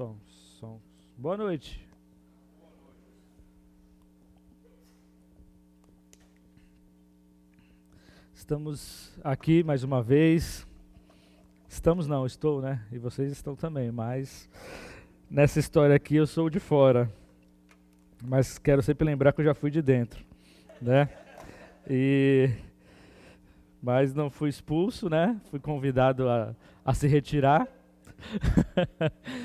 som, som. Boa noite. Estamos aqui mais uma vez. Estamos não, estou, né? E vocês estão também, mas nessa história aqui eu sou de fora. Mas quero sempre lembrar que eu já fui de dentro, né? E mas não fui expulso, né? Fui convidado a, a se retirar.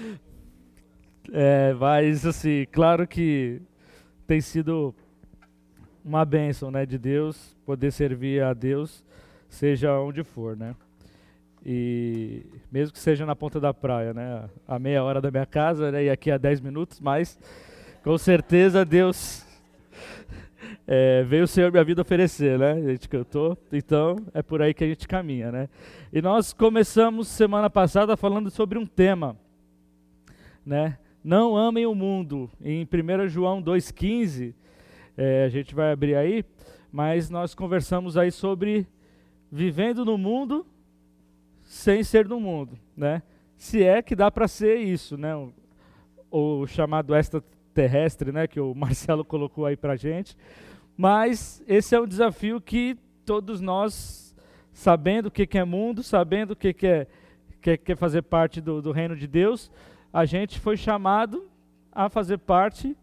é, mas assim, claro que tem sido uma bênção, né, de Deus poder servir a Deus, seja onde for, né? E mesmo que seja na ponta da praia, né? A meia hora da minha casa, né? E aqui a 10 minutos, mas com certeza Deus é, veio o Senhor minha vida oferecer, né? A gente cantou, então é por aí que a gente caminha, né? E nós começamos semana passada falando sobre um tema, né? Não amem o mundo. Em 1 João 2,15, é, a gente vai abrir aí, mas nós conversamos aí sobre vivendo no mundo sem ser do mundo, né? Se é que dá para ser isso, né? O, o chamado extraterrestre, né? Que o Marcelo colocou aí para gente. Mas esse é um desafio que todos nós, sabendo o que, que é mundo, sabendo o que, que, é, que, que é fazer parte do, do reino de Deus, a gente foi chamado a fazer parte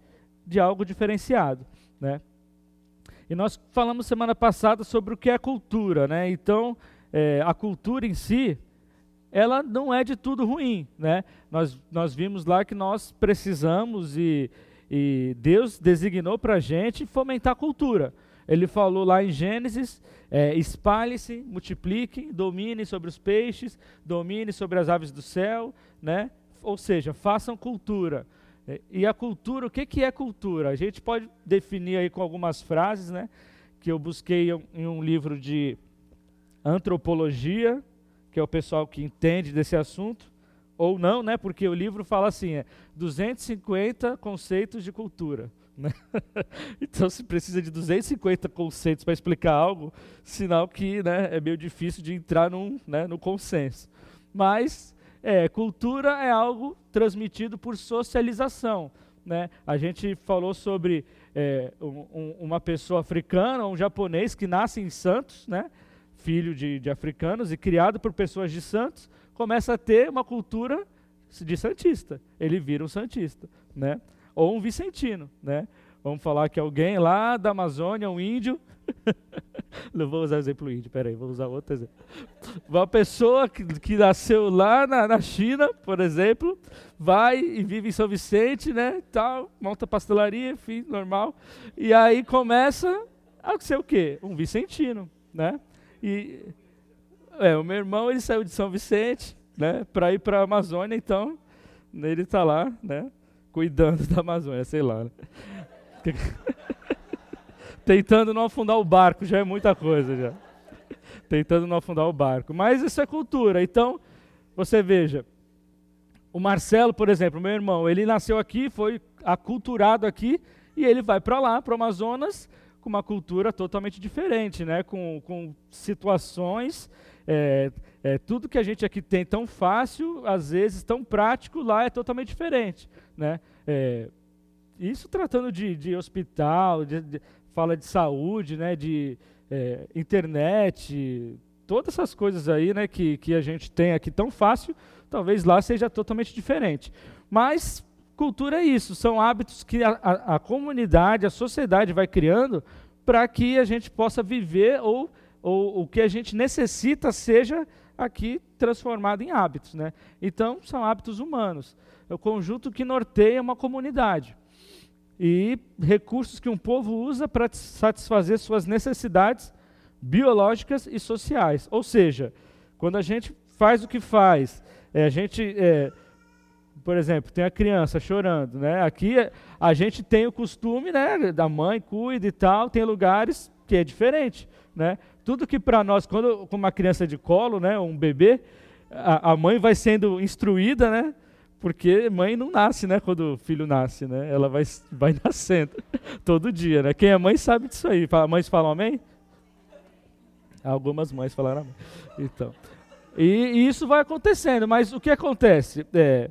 de algo diferenciado, né? E nós falamos semana passada sobre o que é cultura, né? Então, é, a cultura em si, ela não é de tudo ruim, né? Nós, nós vimos lá que nós precisamos e, e Deus designou para a gente fomentar a cultura. Ele falou lá em Gênesis: é, espalhe-se, multiplique, domine sobre os peixes, domine sobre as aves do céu, né? Ou seja, façam cultura. É, e a cultura, o que, que é cultura? A gente pode definir aí com algumas frases, né? Que eu busquei em um livro de antropologia, que é o pessoal que entende desse assunto, ou não, né? Porque o livro fala assim, é 250 conceitos de cultura. Né? então, se precisa de 250 conceitos para explicar algo, sinal que né, é meio difícil de entrar num, né, no consenso. Mas é, cultura é algo transmitido por socialização. Né? A gente falou sobre é, um, um, uma pessoa africana, um japonês que nasce em Santos, né? filho de, de africanos e criado por pessoas de Santos, começa a ter uma cultura de santista. Ele vira um santista, né? Ou um vicentino, né? Vamos falar que alguém lá da Amazônia, um índio, não vou usar exemplo índio, peraí, vou usar outro exemplo. Uma pessoa que, que nasceu lá na, na, China, por exemplo, vai e vive em São Vicente, né, tal, monta pastelaria, enfim, normal, e aí começa a ser o quê? Um vicentino, né? E é, o meu irmão ele saiu de São Vicente, né, para ir para a Amazônia, então ele está lá, né, cuidando da Amazônia, sei lá. Né? Tentando não afundar o barco, já é muita coisa já. Tentando não afundar o barco. Mas isso é cultura. Então, você veja, o Marcelo, por exemplo, meu irmão, ele nasceu aqui, foi aculturado aqui, e ele vai para lá, para o Amazonas, com uma cultura totalmente diferente, né? com, com situações, é, é, tudo que a gente aqui tem tão fácil, às vezes tão prático, lá é totalmente diferente. Né? É, isso tratando de, de hospital, de, de, fala de saúde, né? de é, internet, todas essas coisas aí né? que, que a gente tem aqui tão fácil, talvez lá seja totalmente diferente. Mas Cultura é isso, são hábitos que a, a, a comunidade, a sociedade vai criando para que a gente possa viver ou, ou o que a gente necessita seja aqui transformado em hábitos. Né? Então, são hábitos humanos. É o conjunto que norteia uma comunidade. E recursos que um povo usa para satisfazer suas necessidades biológicas e sociais. Ou seja, quando a gente faz o que faz, é, a gente é, por exemplo, tem a criança chorando, né? Aqui a gente tem o costume, né, da mãe cuida e tal, tem lugares que é diferente, né? Tudo que para nós, quando uma criança de colo, né, um bebê, a, a, mãe vai sendo instruída, né? Porque mãe não nasce, né, quando o filho nasce, né? Ela vai vai nascendo todo dia, né? Quem é mãe sabe disso aí. Mães falam amém? Algumas mães falaram amém. Então, e, e isso vai acontecendo, mas o que acontece? É,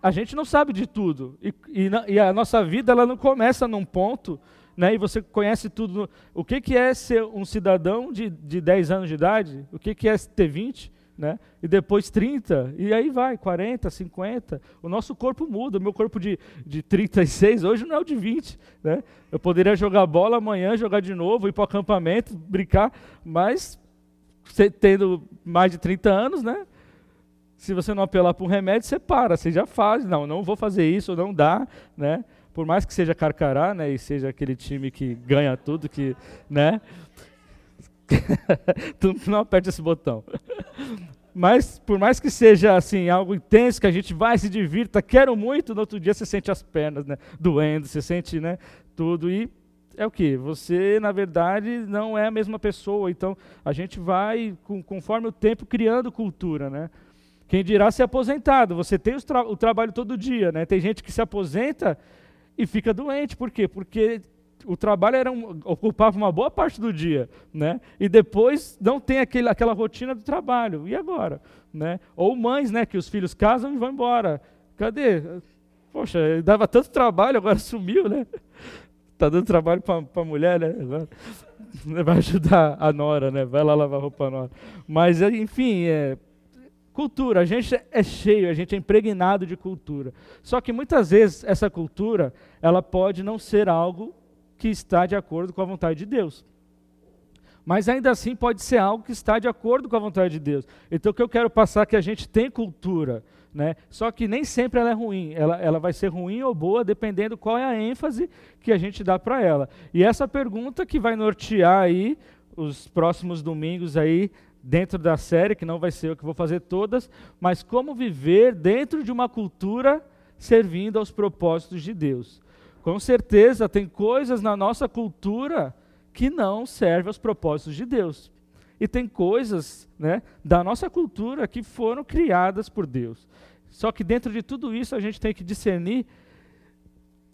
a gente não sabe de tudo. E, e, e, a nossa vida ela não começa num ponto, né, e você conhece tudo. O que, que é ser um cidadão de, de 10 anos de idade? O que, que é ter 20? Né? E depois 30, e aí vai, 40, 50. O nosso corpo muda. O meu corpo de, de 36 hoje não é o de 20. Né? Eu poderia jogar bola amanhã, jogar de novo, ir para o acampamento, brincar, mas tendo mais de 30 anos, né? Se você não apelar para um remédio, você para, você já faz. Não, não vou fazer isso, não dá, né? Por mais que seja Carcará, né, e seja aquele time que ganha tudo, que, né? tu não aperte esse botão. Mas por mais que seja assim algo intenso, que a gente vai se divirta, quero muito, no outro dia você sente as pernas, né, doendo, você sente, né, tudo e é o que? Você, na verdade, não é a mesma pessoa. Então, a gente vai, com, conforme o tempo, criando cultura, né? Quem dirá ser aposentado? Você tem tra o trabalho todo dia, né? Tem gente que se aposenta e fica doente. Por quê? Porque o trabalho era um, ocupava uma boa parte do dia, né? E depois não tem aquele, aquela rotina do trabalho. E agora, né? Ou mães, né? Que os filhos casam e vão embora. Cadê? Poxa, dava tanto trabalho, agora sumiu, né? Tá dando trabalho para a mulher, né? Agora vai ajudar a nora, né? Vai lá lavar roupa nora. Mas enfim, é, cultura. A gente é cheio, a gente é impregnado de cultura. Só que muitas vezes essa cultura, ela pode não ser algo que está de acordo com a vontade de Deus. Mas ainda assim pode ser algo que está de acordo com a vontade de Deus. Então o que eu quero passar é que a gente tem cultura, né? Só que nem sempre ela é ruim. Ela, ela vai ser ruim ou boa dependendo qual é a ênfase que a gente dá para ela. E essa pergunta que vai nortear aí os próximos domingos aí dentro da série, que não vai ser eu que vou fazer todas, mas como viver dentro de uma cultura servindo aos propósitos de Deus. Com certeza tem coisas na nossa cultura que não servem aos propósitos de Deus. E tem coisas né, da nossa cultura que foram criadas por Deus. Só que dentro de tudo isso a gente tem que discernir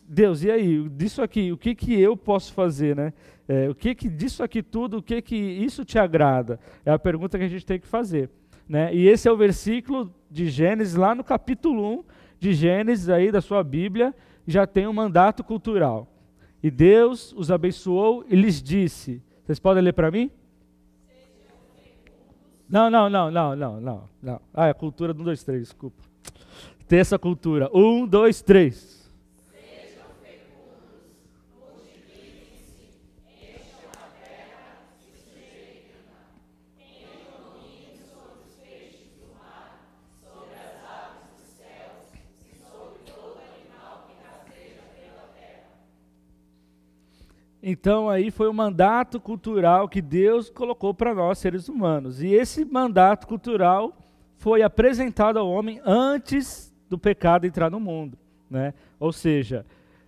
Deus, e aí, disso aqui, o que, que eu posso fazer, né? É, o que, que disso aqui tudo, o que que isso te agrada? É a pergunta que a gente tem que fazer. Né? E esse é o versículo de Gênesis, lá no capítulo 1 de Gênesis, aí da sua Bíblia, já tem um mandato cultural. E Deus os abençoou e lhes disse: Vocês podem ler para mim? Não, não, não, não, não, não, não. Ah, é a cultura do 1, 2, 3, desculpa. Tem essa cultura. 1, 2, 3. Então aí foi o mandato cultural que Deus colocou para nós seres humanos. E esse mandato cultural foi apresentado ao homem antes do pecado entrar no mundo, né? Ou seja,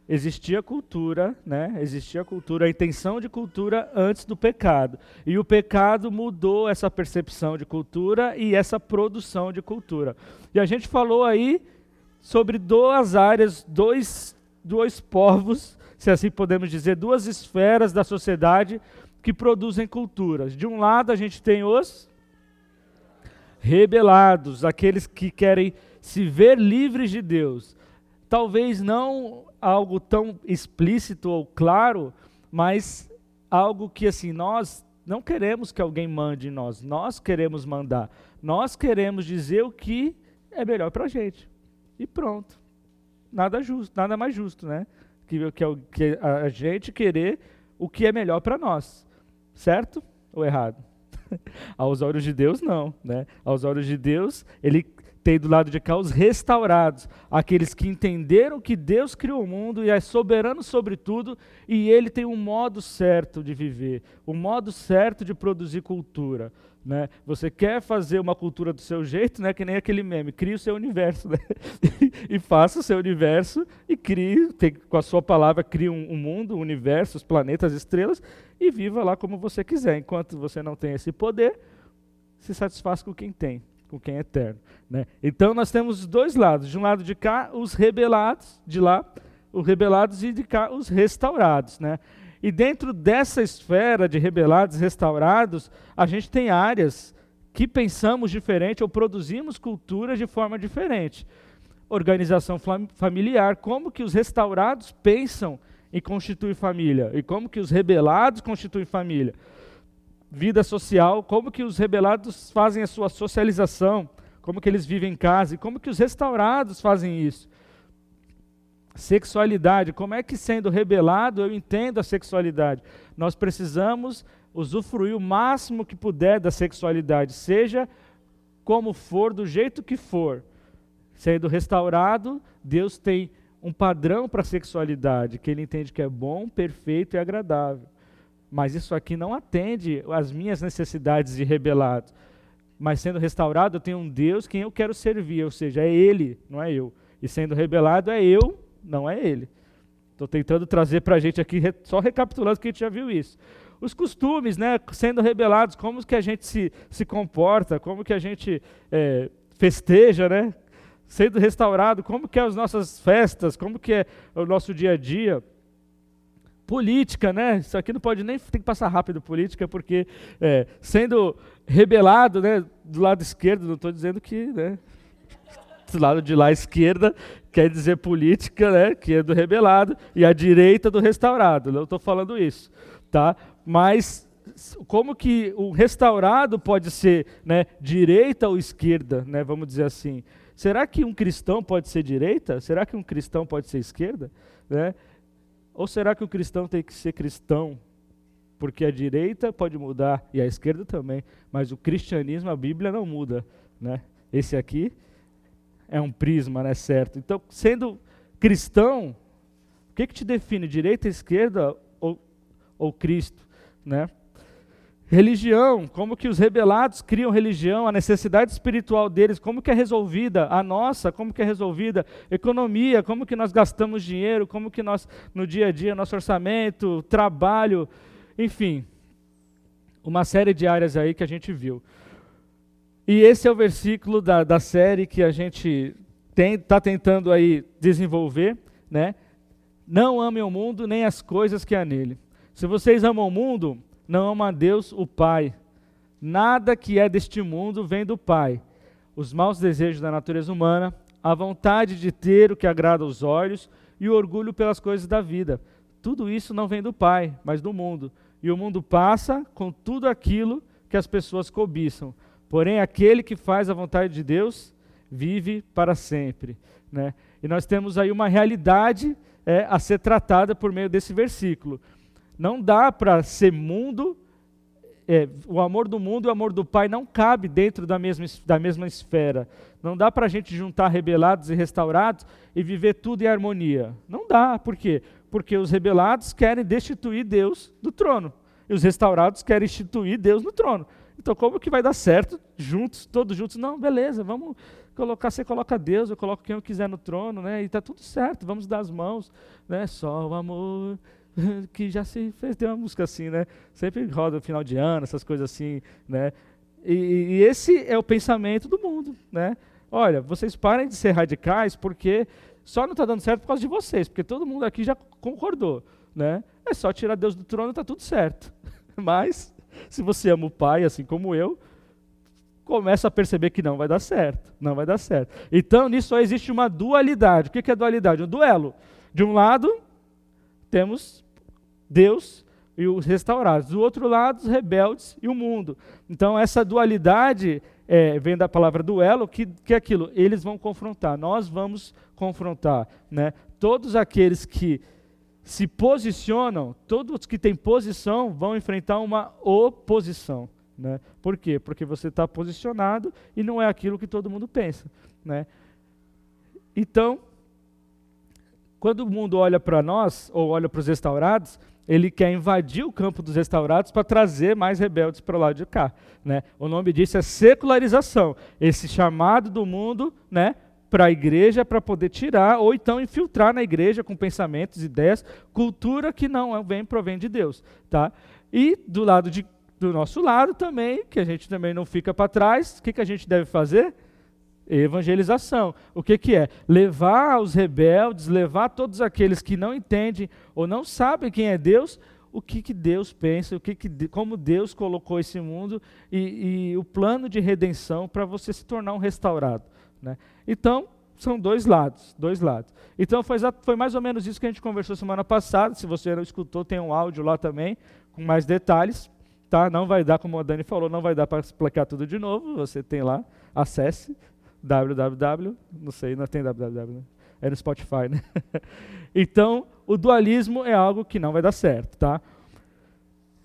existia cultura, né? Existia cultura, a intenção de cultura antes do pecado. E o pecado mudou essa percepção de cultura e essa produção de cultura. E a gente falou aí sobre duas áreas, dois, dois povos se assim podemos dizer, duas esferas da sociedade que produzem culturas. De um lado, a gente tem os rebelados, aqueles que querem se ver livres de Deus. Talvez não algo tão explícito ou claro, mas algo que assim nós não queremos que alguém mande em nós, nós queremos mandar, nós queremos dizer o que é melhor para a gente. E pronto. Nada justo, nada mais justo, né? Que, que, é que a gente querer o que é melhor para nós. Certo ou errado? Aos olhos de Deus, não. Né? Aos olhos de Deus, ele tem do lado de cá os restaurados, aqueles que entenderam que Deus criou o mundo e é soberano sobre tudo, e ele tem um modo certo de viver, um modo certo de produzir cultura. Né? Você quer fazer uma cultura do seu jeito, né? que nem aquele meme, crie o seu universo. Né? e faça o seu universo e crie, tem, com a sua palavra, crie um, um mundo, um universo, os planetas, as estrelas, e viva lá como você quiser. Enquanto você não tem esse poder, se satisfaz com quem tem com quem é eterno. Né? Então nós temos os dois lados. De um lado de cá, os rebelados, de lá, os rebelados, e de cá, os restaurados. Né? E dentro dessa esfera de rebelados e restaurados, a gente tem áreas que pensamos diferente ou produzimos culturas de forma diferente. organização familiar, como que os restaurados pensam em constituir família e como que os rebelados constituem família. Vida social, como que os rebelados fazem a sua socialização, como que eles vivem em casa e como que os restaurados fazem isso. Sexualidade, como é que sendo rebelado eu entendo a sexualidade? Nós precisamos usufruir o máximo que puder da sexualidade, seja como for, do jeito que for. Sendo restaurado, Deus tem um padrão para a sexualidade, que ele entende que é bom, perfeito e agradável. Mas isso aqui não atende às minhas necessidades de rebelado. Mas sendo restaurado, eu tenho um Deus quem eu quero servir, ou seja, é Ele, não é eu. E sendo rebelado, é eu, não é Ele. Estou tentando trazer para a gente aqui, só recapitulando que a gente já viu isso. Os costumes, né, sendo rebelados, como que a gente se, se comporta, como que a gente é, festeja, né? sendo restaurado, como que é as nossas festas, como que é o nosso dia a dia. Política, né? Isso aqui não pode nem tem que passar rápido política, porque é, sendo rebelado, né, do lado esquerdo, não estou dizendo que, né, do lado de lá esquerda quer dizer política, né, que é do rebelado, e a direita do restaurado. Não estou falando isso, tá? Mas como que o restaurado pode ser, né, direita ou esquerda, né? Vamos dizer assim. Será que um cristão pode ser direita? Será que um cristão pode ser esquerda? Né? Ou será que o cristão tem que ser cristão? Porque a direita pode mudar e a esquerda também, mas o cristianismo, a Bíblia não muda. Né? Esse aqui é um prisma, né, certo? Então, sendo cristão, o que, que te define, direita, esquerda ou, ou Cristo? Né? Religião, como que os rebelados criam religião, a necessidade espiritual deles, como que é resolvida, a nossa, como que é resolvida, economia, como que nós gastamos dinheiro, como que nós, no dia a dia, nosso orçamento, trabalho, enfim, uma série de áreas aí que a gente viu. E esse é o versículo da, da série que a gente está tentando aí desenvolver, né? Não amem o mundo nem as coisas que há nele. Se vocês amam o mundo, não ama a Deus, o Pai. Nada que é deste mundo vem do Pai. Os maus desejos da natureza humana, a vontade de ter o que agrada aos olhos e o orgulho pelas coisas da vida. Tudo isso não vem do Pai, mas do mundo. E o mundo passa com tudo aquilo que as pessoas cobiçam. Porém, aquele que faz a vontade de Deus vive para sempre. Né? E nós temos aí uma realidade é, a ser tratada por meio desse versículo. Não dá para ser mundo, é, o amor do mundo e o amor do Pai não cabe dentro da mesma, da mesma esfera. Não dá para a gente juntar rebelados e restaurados e viver tudo em harmonia. Não dá, por quê? Porque os rebelados querem destituir Deus do trono e os restaurados querem instituir Deus no trono. Então, como que vai dar certo juntos, todos juntos? Não, beleza, vamos colocar, você coloca Deus, eu coloco quem eu quiser no trono, né? E está tudo certo, vamos dar as mãos, né? Só o amor que já se fez, tem uma música assim, né? Sempre roda final de ano, essas coisas assim, né? E, e, esse é o pensamento do mundo, né? Olha, vocês parem de ser radicais porque só não está dando certo por causa de vocês, porque todo mundo aqui já concordou, né? É só tirar Deus do trono está tudo certo. Mas, se você ama o Pai, assim como eu, começa a perceber que não vai dar certo, não vai dar certo. Então, nisso só existe uma dualidade. O que é dualidade? Um duelo. De um lado, temos Deus e os restaurados. Do outro lado, os rebeldes e o mundo. Então, essa dualidade é, vem da palavra duelo, que, que é aquilo, eles vão confrontar, nós vamos confrontar. Né? Todos aqueles que se posicionam, todos que têm posição, vão enfrentar uma oposição. Né? Por quê? Porque você está posicionado e não é aquilo que todo mundo pensa. Né? Então, quando o mundo olha para nós, ou olha para os restaurados, ele quer invadir o campo dos restaurados para trazer mais rebeldes para o lado de cá. Né? O nome disso é secularização. Esse chamado do mundo né, para a igreja para poder tirar, ou então infiltrar na igreja com pensamentos, ideias, cultura que não é, vem provém de Deus. Tá? E do lado de, do nosso lado também, que a gente também não fica para trás, o que, que a gente deve fazer? Evangelização. O que, que é? Levar os rebeldes, levar todos aqueles que não entendem ou não sabem quem é Deus, o que, que Deus pensa, o que que, como Deus colocou esse mundo e, e o plano de redenção para você se tornar um restaurado. Né? Então, são dois lados, dois lados. Então foi, foi mais ou menos isso que a gente conversou semana passada. Se você não escutou, tem um áudio lá também com mais detalhes. Tá? Não vai dar, como a Dani falou, não vai dar para explicar tudo de novo. Você tem lá, acesse www, não sei, não tem www, né? é no Spotify, né? então, o dualismo é algo que não vai dar certo, tá?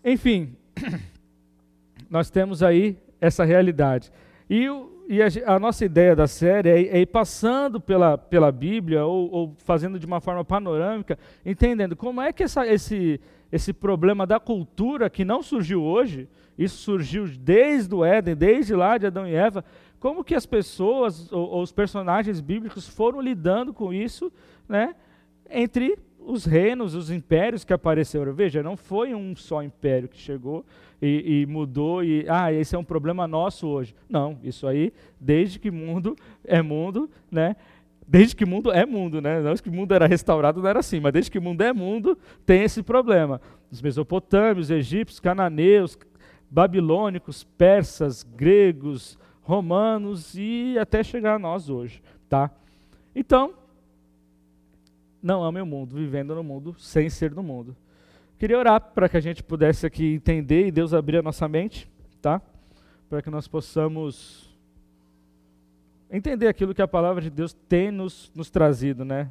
Enfim, nós temos aí essa realidade. E, e a, a, nossa ideia da série é, é ir passando pela, pela Bíblia ou, ou, fazendo de uma forma panorâmica, entendendo como é que essa, esse, esse problema da cultura, que não surgiu hoje, isso surgiu desde o Éden, desde lá de Adão e Eva, como que as pessoas ou, ou os personagens bíblicos foram lidando com isso, né, entre os reinos, os impérios que apareceram. Veja, não foi um só império que chegou e, e, mudou e, ah, esse é um problema nosso hoje. Não, isso aí, desde que mundo é mundo, né? Desde que mundo é mundo, né? Não que o mundo era restaurado, não era assim, mas desde que mundo é mundo, tem esse problema. Os mesopotâmios, egípcios, cananeus, babilônicos, persas, gregos, romanos e até chegar a nós hoje, tá? Então, não ame o mundo, vivendo no mundo sem ser do mundo. Queria orar para que a gente pudesse aqui entender e Deus abrir a nossa mente, tá? Para que nós possamos entender aquilo que a palavra de Deus tem nos, nos trazido, né?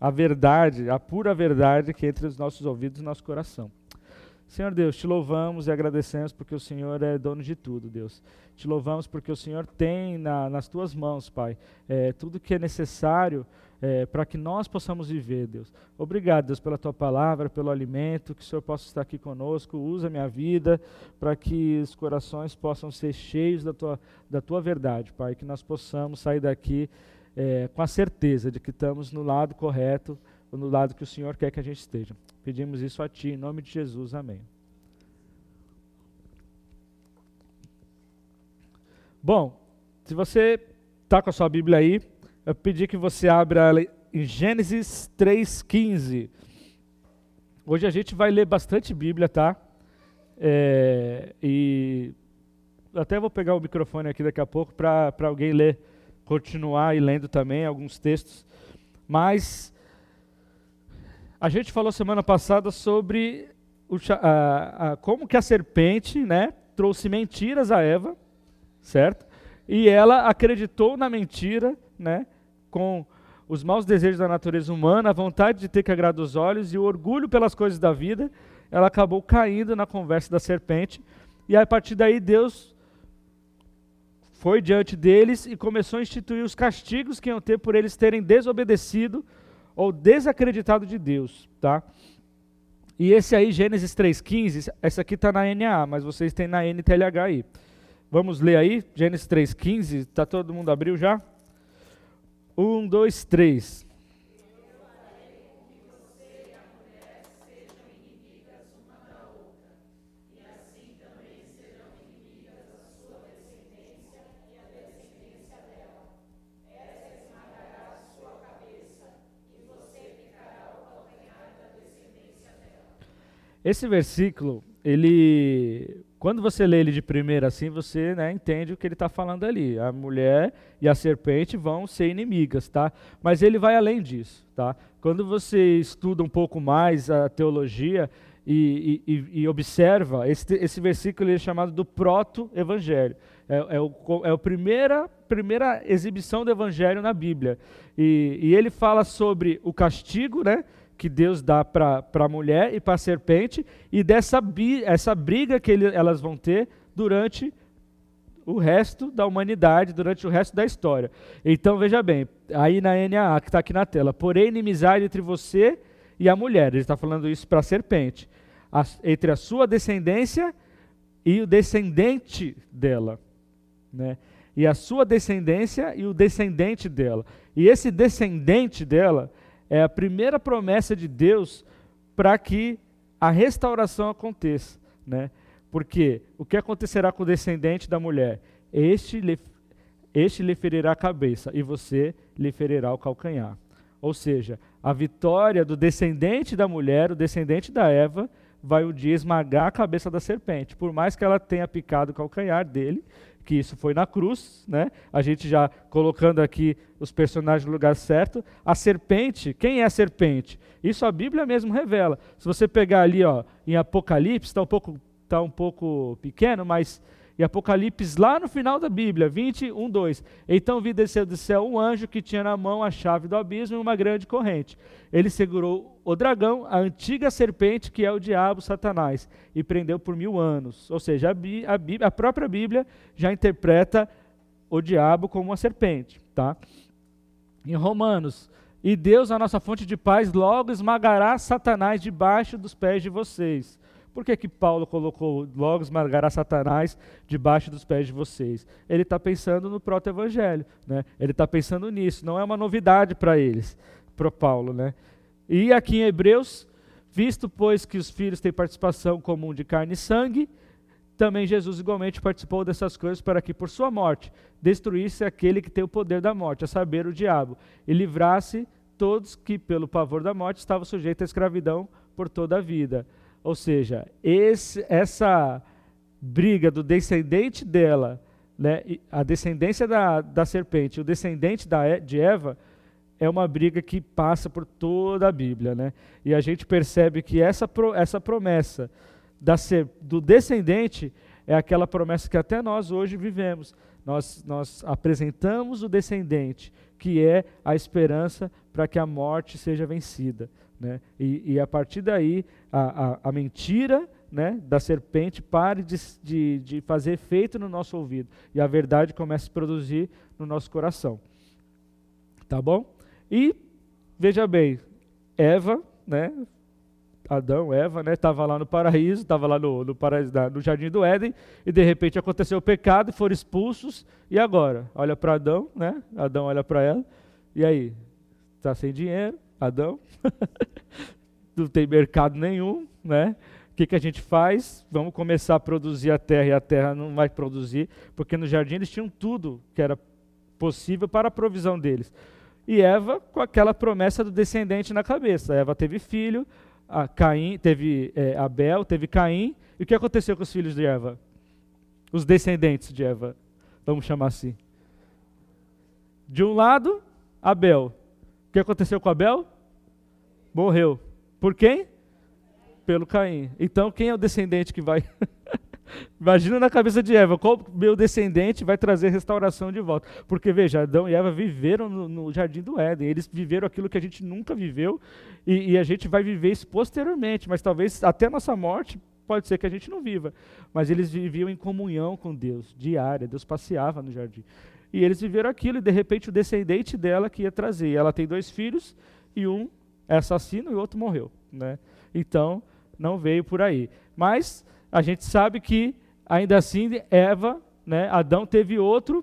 A verdade, a pura verdade que entre os nossos ouvidos e nosso coração. Senhor Deus, te louvamos e agradecemos porque o Senhor é dono de tudo, Deus. Te louvamos porque o Senhor tem na, nas tuas mãos, Pai, é, tudo que é necessário é, para que nós possamos viver, Deus. Obrigado, Deus, pela tua palavra, pelo alimento, que o Senhor possa estar aqui conosco. Usa a minha vida para que os corações possam ser cheios da tua, da tua verdade, Pai. Que nós possamos sair daqui é, com a certeza de que estamos no lado correto, no lado que o Senhor quer que a gente esteja. Pedimos isso a Ti, em nome de Jesus. Amém. Bom, se você está com a sua Bíblia aí, eu pedi que você abra em Gênesis 3,15. Hoje a gente vai ler bastante Bíblia, tá? É, e até vou pegar o microfone aqui daqui a pouco para alguém ler, continuar e lendo também alguns textos. Mas a gente falou semana passada sobre o, a, a, como que a serpente né, trouxe mentiras a Eva, certo? E ela acreditou na mentira, né? com os maus desejos da natureza humana, a vontade de ter que agradar os olhos e o orgulho pelas coisas da vida, ela acabou caindo na conversa da serpente. E a partir daí Deus foi diante deles e começou a instituir os castigos que iam ter por eles terem desobedecido ou desacreditado de Deus, tá? E esse aí, Gênesis 3,15, essa aqui está na NAA, mas vocês têm na NTLH aí. Vamos ler aí, Gênesis 3,15, está todo mundo abriu já? Um, dois, três. Esse versículo, ele quando você lê ele de primeira assim, você né, entende o que ele está falando ali. A mulher e a serpente vão ser inimigas, tá? Mas ele vai além disso, tá? Quando você estuda um pouco mais a teologia e, e, e observa, esse, esse versículo é chamado do proto-evangelho. É, é, o, é a primeira, primeira exibição do evangelho na Bíblia. E, e ele fala sobre o castigo, né? Que Deus dá para a mulher e para a serpente, e dessa essa briga que ele, elas vão ter durante o resto da humanidade, durante o resto da história. Então veja bem, aí na NAA que está aqui na tela, porém inimizade entre você e a mulher, ele está falando isso para a serpente, entre a sua descendência e o descendente dela. Né? E a sua descendência e o descendente dela. E esse descendente dela é a primeira promessa de Deus para que a restauração aconteça, né? Porque o que acontecerá com o descendente da mulher? Este lhe, este lhe ferirá a cabeça e você lhe ferirá o calcanhar. Ou seja, a vitória do descendente da mulher, o descendente da Eva, vai um dia esmagar a cabeça da serpente. Por mais que ela tenha picado o calcanhar dele, que isso foi na cruz, né? A gente já colocando aqui os personagens no lugar certo. A serpente, quem é a serpente? Isso a Bíblia mesmo revela. Se você pegar ali, ó, em Apocalipse, está um pouco tá um pouco pequeno, mas em Apocalipse, lá no final da Bíblia, 21, 2. Então vi descer do céu um anjo que tinha na mão a chave do abismo e uma grande corrente. Ele segurou o dragão, a antiga serpente, que é o diabo, Satanás, e prendeu por mil anos. Ou seja, a, a, Bíblia, a própria Bíblia já interpreta o diabo como uma serpente. Tá? Em Romanos, e Deus, a nossa fonte de paz, logo esmagará Satanás debaixo dos pés de vocês. Por que, que Paulo colocou logo esmagará Satanás debaixo dos pés de vocês? Ele está pensando no proto-evangelho, né? ele está pensando nisso, não é uma novidade para eles, para Paulo. Né? E aqui em Hebreus, visto pois que os filhos têm participação comum de carne e sangue, também Jesus igualmente participou dessas coisas para que por sua morte destruísse aquele que tem o poder da morte, a saber, o diabo, e livrasse todos que pelo pavor da morte estavam sujeitos à escravidão por toda a vida. Ou seja, esse, essa briga do descendente dela, né, a descendência da, da serpente, o descendente da, de Eva, é uma briga que passa por toda a Bíblia. Né? E a gente percebe que essa, essa promessa da ser, do descendente é aquela promessa que até nós hoje vivemos. Nós, nós apresentamos o descendente, que é a esperança para que a morte seja vencida. Né? E, e, a partir daí, a, a, a mentira né, da serpente pare de, de, de, fazer efeito no nosso ouvido e a verdade comece a produzir no nosso coração. Tá bom? E, veja bem, Eva, né, Adão, Eva, né, estava lá no paraíso, estava lá no, no, paraíso, no jardim do Éden, e de repente aconteceu o pecado, foram expulsos, e agora? Olha para Adão, né? Adão olha para ela, e aí? Está sem dinheiro, Adão, não tem mercado nenhum, né? O que, que a gente faz? Vamos começar a produzir a terra e a terra não vai produzir, porque no jardim eles tinham tudo que era possível para a provisão deles. E Eva com aquela promessa do descendente na cabeça. Eva teve filho, a Caim teve é, Abel, teve Caim. E o que aconteceu com os filhos de Eva? Os descendentes de Eva, vamos chamar assim. De um lado, Abel que aconteceu com Abel? Morreu. Por quem? Pelo Caim. Então, quem é o descendente que vai. Imagina na cabeça de Eva, qual meu descendente vai trazer restauração de volta? Porque veja, Adão e Eva viveram no, no jardim do Éden, eles viveram aquilo que a gente nunca viveu e, e, a gente vai viver isso posteriormente, mas talvez até a nossa morte pode ser que a gente não viva. Mas eles viviam em comunhão com Deus, diária, Deus passeava no jardim. E eles viveram aquilo, e de repente o descendente dela que ia trazer. Ela tem dois filhos, e um é assassino e o outro morreu. Né? Então, não veio por aí. Mas a gente sabe que, ainda assim, Eva, né, Adão teve outro.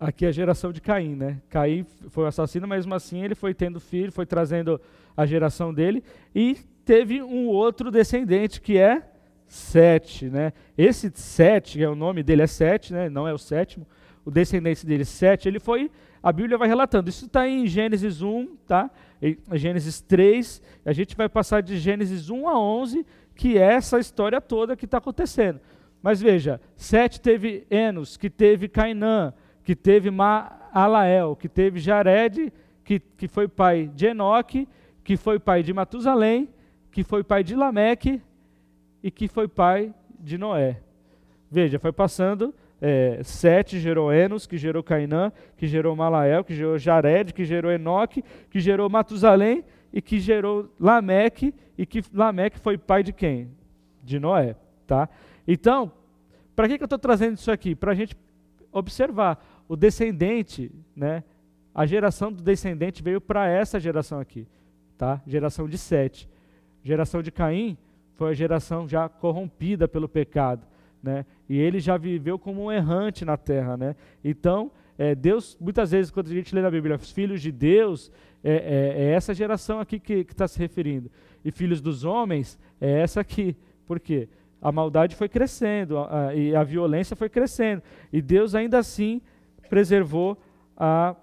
Aqui é a geração de Caim, né? Caim foi o assassino, mas mesmo assim ele foi tendo filho, foi trazendo a geração dele. E teve um outro descendente que é Sete, né? Esse Sete, é o nome dele é Sete, né? Não é o sétimo. O descendente dele, Sete, ele foi, a Bíblia vai relatando. Isso está em Gênesis 1, tá? Em Gênesis 3, a gente vai passar de Gênesis 1 a 11, que é essa história toda que está acontecendo. Mas veja, Sete teve Enos, que teve Cainã, que teve Maalael, que teve Jared, que, que foi pai de Enoque, que foi pai de Matusalém, que foi pai de Lameque, e que foi pai de Noé. Veja, foi passando, é, Sete gerou Enos, que gerou Cainã, que gerou Malael, que gerou Jared, que gerou Enoque, que gerou Matusalém e que gerou Lameque, e que Lameque foi pai de quem? De Noé. Tá? Então, para que, que eu estou trazendo isso aqui? Para a gente observar. O descendente, né, a geração do descendente veio para essa geração aqui. Tá? Geração de Sete. Geração de Caim foi a geração já corrompida pelo pecado, né? E ele já viveu como um errante na terra, né? Então, é, Deus, muitas vezes, quando a gente lê na Bíblia, os filhos de Deus, é, é, é essa geração aqui que está se referindo. E filhos dos homens, é essa aqui. Por quê? A maldade foi crescendo a, a, e a violência foi crescendo. E Deus ainda assim preservou a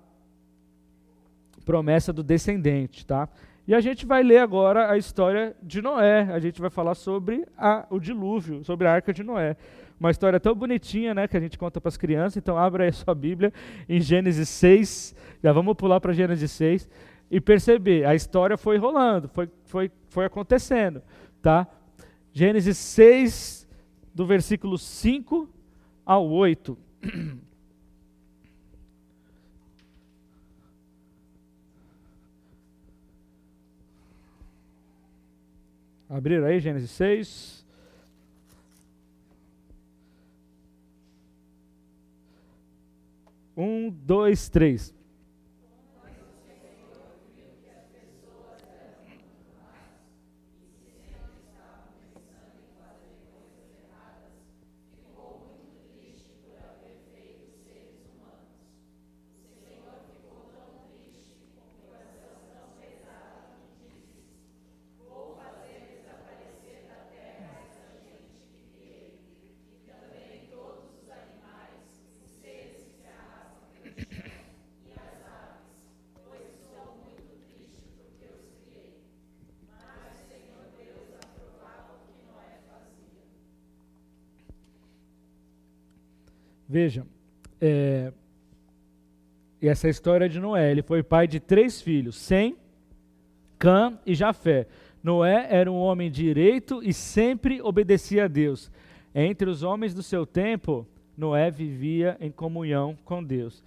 promessa do descendente, tá? E a gente vai ler agora a história de Noé. A gente vai falar sobre a, o dilúvio, sobre a arca de Noé. Uma história tão bonitinha, né, que a gente conta para as crianças. Então, abra aí a sua Bíblia em Gênesis 6. Já vamos pular para Gênesis 6 e perceber. A história foi rolando, foi, foi, foi acontecendo, tá? Gênesis 6, do versículo 5 ao 8. Abrir aí, Gênesis 6. Um, dois, três. Veja, é, essa história de Noé, ele foi pai de três filhos, Sem, Cã e Jafé. Noé era um homem direito e sempre obedecia a Deus. Entre os homens do seu tempo, Noé vivia em comunhão com Deus.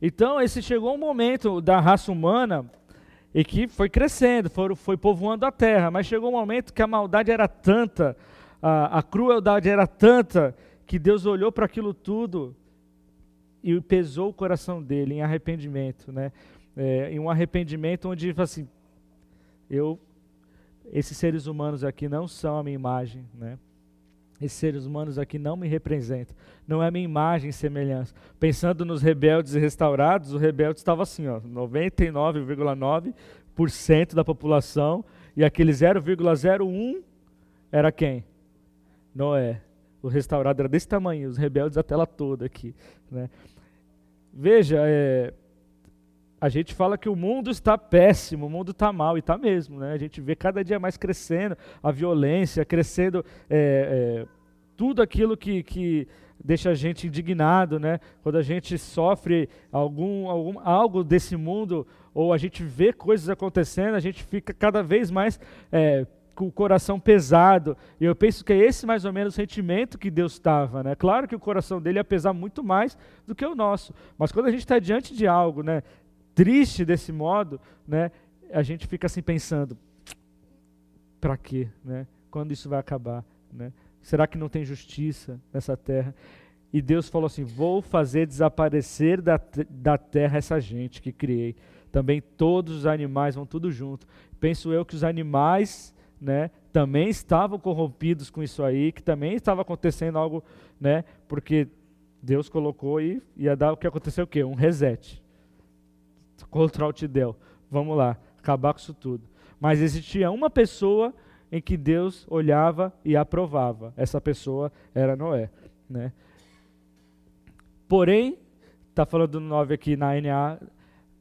Então, esse chegou um momento da raça humana e que foi crescendo, foi, foi povoando a terra, mas chegou um momento que a maldade era tanta, a, a crueldade era tanta, que Deus olhou para aquilo tudo e pesou o coração dele em arrependimento, né? É, em um arrependimento onde assim, eu, esses seres humanos aqui não são a minha imagem, né? Esses seres humanos aqui não me representam, não é a minha imagem e semelhança. Pensando nos rebeldes e restaurados, o rebelde estava assim, ó, 99,9% da população e aquele 0,01 era quem? Noé o restaurado era desse tamanho, os rebeldes a tela toda aqui. Né? Veja, é, a gente fala que o mundo está péssimo, o mundo está mal, e está mesmo. Né? A gente vê cada dia mais crescendo a violência, crescendo é, é, tudo aquilo que, que deixa a gente indignado, né? Quando a gente sofre algum, algum algo desse mundo ou a gente vê coisas acontecendo, a gente fica cada vez mais é, com o coração pesado. E eu penso que é esse mais ou menos o sentimento que Deus estava. Né? Claro que o coração dele ia pesar muito mais do que o nosso. Mas quando a gente está diante de algo né, triste desse modo, né, a gente fica assim pensando: para quê? Né? Quando isso vai acabar? Né? Será que não tem justiça nessa terra? E Deus falou assim: Vou fazer desaparecer da, da terra essa gente que criei. Também todos os animais vão tudo junto. Penso eu que os animais né, também estavam corrompidos com isso aí, que também estava acontecendo algo, né, porque Deus colocou e ia dar o que aconteceu o quê? Um reset. Contra o Del. Vamos lá, acabar com isso tudo. Mas existia uma pessoa em que Deus olhava e aprovava. Essa pessoa era Noé, né? Porém, está falando do 9 aqui na NA,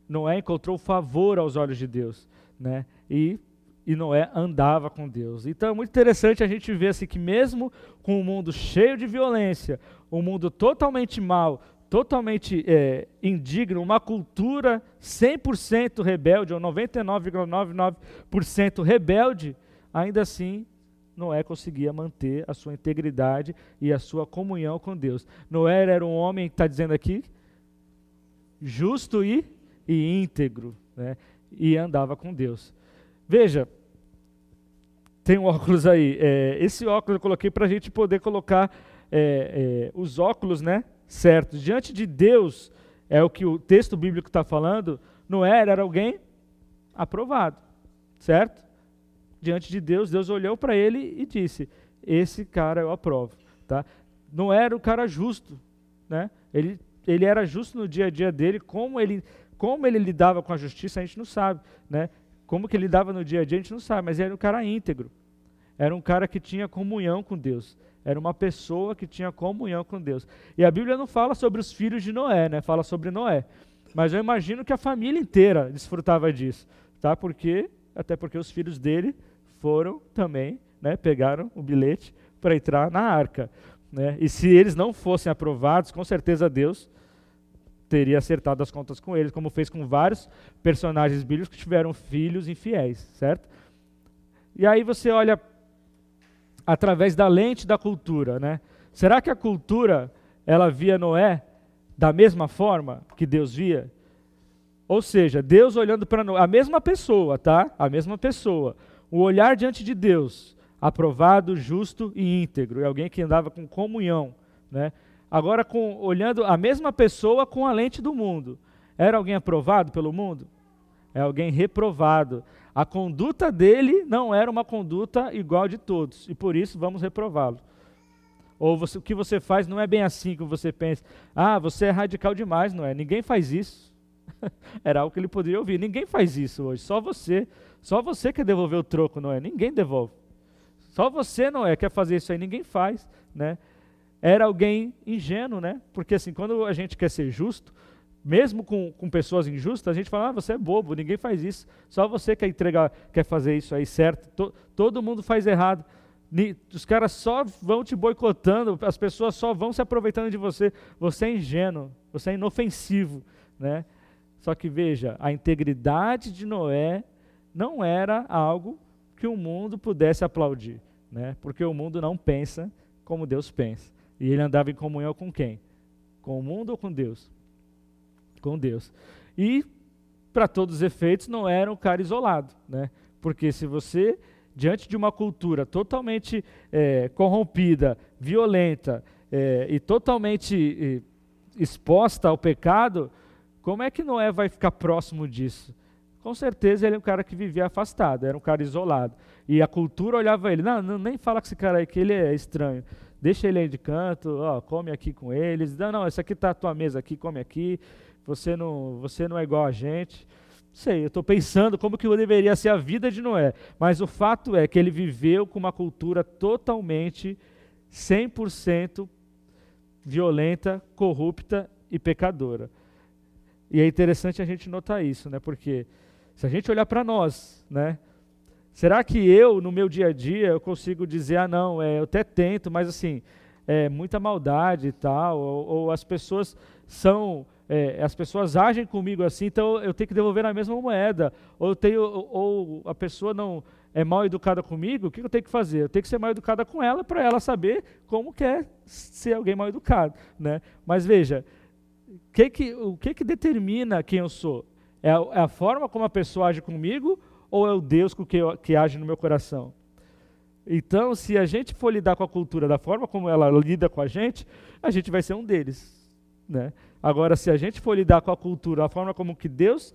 Noé encontrou favor aos olhos de Deus, né? E e Noé andava com Deus. Então é muito interessante a gente ver assim, que mesmo com um mundo cheio de violência, um mundo totalmente mau, totalmente é, indigno, uma cultura 100% rebelde, ou 99,99% rebelde, ainda assim Noé conseguia manter a sua integridade e a sua comunhão com Deus. Noé era um homem, está dizendo aqui, justo e, e íntegro, né? e andava com Deus. Veja, tem um óculos aí. É, esse óculos eu coloquei para a gente poder colocar é, é, os óculos né, certos. Diante de Deus, é o que o texto bíblico está falando, Noé era alguém aprovado, certo? Diante de Deus, Deus olhou para ele e disse: Esse cara eu aprovo. Tá? Não era o cara justo. Né? Ele, ele era justo no dia a dia dele, como ele, como ele lidava com a justiça, a gente não sabe. Né? Como que ele lidava no dia a dia, a gente não sabe, mas era um cara íntegro. Era um cara que tinha comunhão com Deus. Era uma pessoa que tinha comunhão com Deus. E a Bíblia não fala sobre os filhos de Noé, né? Fala sobre Noé. Mas eu imagino que a família inteira desfrutava disso, tá? Porque até porque os filhos dele foram também, né, pegaram o bilhete para entrar na arca. Né? E se eles não fossem aprovados, com certeza Deus teria acertado as contas com eles, como fez com vários personagens bíblicos que tiveram filhos infiéis, certo? E aí você olha através da lente da cultura, né? Será que a cultura ela via Noé da mesma forma que Deus via? Ou seja, Deus olhando para Noé, a mesma pessoa, tá? A mesma pessoa. O olhar diante de Deus, aprovado, justo e íntegro. É alguém que andava com comunhão, né? Agora com olhando a mesma pessoa com a lente do mundo. Era alguém aprovado pelo mundo? É alguém reprovado. A conduta dele não era uma conduta igual de todos, e por isso vamos reprová-lo. Ou você, o que você faz não é bem assim como você pensa. Ah, você é radical demais, não é? Ninguém faz isso. Era algo que ele poderia ouvir. Ninguém faz isso hoje, só você. Só você quer devolver o troco, não é? Ninguém devolve. Só você não é quer fazer isso aí, ninguém faz, né? Era alguém ingênuo, né? Porque assim, quando a gente quer ser justo, mesmo com, com pessoas injustas, a gente fala, ah, você é bobo, ninguém faz isso. Só você quer entregar, quer fazer isso aí certo. To, todo mundo faz errado. Os caras só vão te boicotando, as pessoas só vão se aproveitando de você. Você é ingênuo, você é inofensivo, né? Só que veja, a integridade de Noé não era algo que o mundo pudesse aplaudir, né? Porque o mundo não pensa como Deus pensa. E ele andava em comunhão com quem? Com o mundo ou com Deus? Com Deus. E para todos os efeitos não era um cara isolado, né? Porque se você diante de uma cultura totalmente é, corrompida, violenta é, e totalmente é, exposta ao pecado, como é que Noé vai ficar próximo disso? Com certeza ele é um cara que vivia afastado, era um cara isolado. E a cultura olhava ele, não, não nem fala com esse cara aí que ele é estranho. Deixa ele aí de canto, ó, come aqui com eles. Não, não, essa aqui está a tua mesa aqui, come aqui. Você não, você não é igual a gente. Sei, eu estou pensando como que deveria ser a vida de Noé. Mas o fato é que ele viveu com uma cultura totalmente, 100% violenta, corrupta e pecadora. E é interessante a gente notar isso, né? Porque se a gente olhar para nós, né? Será que eu, no meu dia a dia, eu consigo dizer, ah, não, é, eu até tento, mas assim, é muita maldade e tal, ou, ou as pessoas são, é, as pessoas agem comigo assim, então eu tenho que devolver na mesma moeda, ou, tenho, ou, ou a pessoa não é mal educada comigo, o que eu tenho que fazer? Eu tenho que ser mal educada com ela para ela saber como que é ser alguém mal educado, né? Mas veja, que que, o que, que determina quem eu sou? É a, é a, forma como a pessoa age comigo ou é o Deus que, que age no meu coração? Então, se a gente for lidar com a cultura da forma como ela lida com a gente, a gente vai ser um deles. Né? Agora, se a gente for lidar com a cultura da forma como que Deus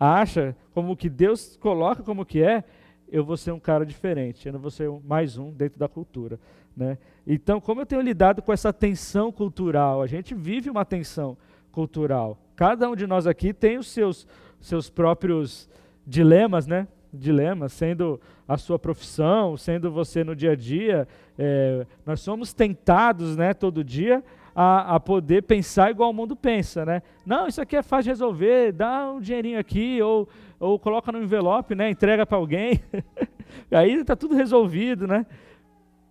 acha, como que Deus coloca como que é, eu vou ser um cara diferente, eu não vou ser mais um dentro da cultura. Né? Então, como eu tenho lidado com essa tensão cultural? A gente vive uma tensão cultural. Cada um de nós aqui tem os seus, seus próprios dilemas, né? Dilemas, sendo a sua profissão, sendo você no dia a dia. É, nós somos tentados, né, todo dia, a, a, poder pensar igual o mundo pensa, né? Não, isso aqui é fácil de resolver, dá um dinheirinho aqui, ou, ou coloca no envelope, né? Entrega para alguém. Aí está tudo resolvido, né?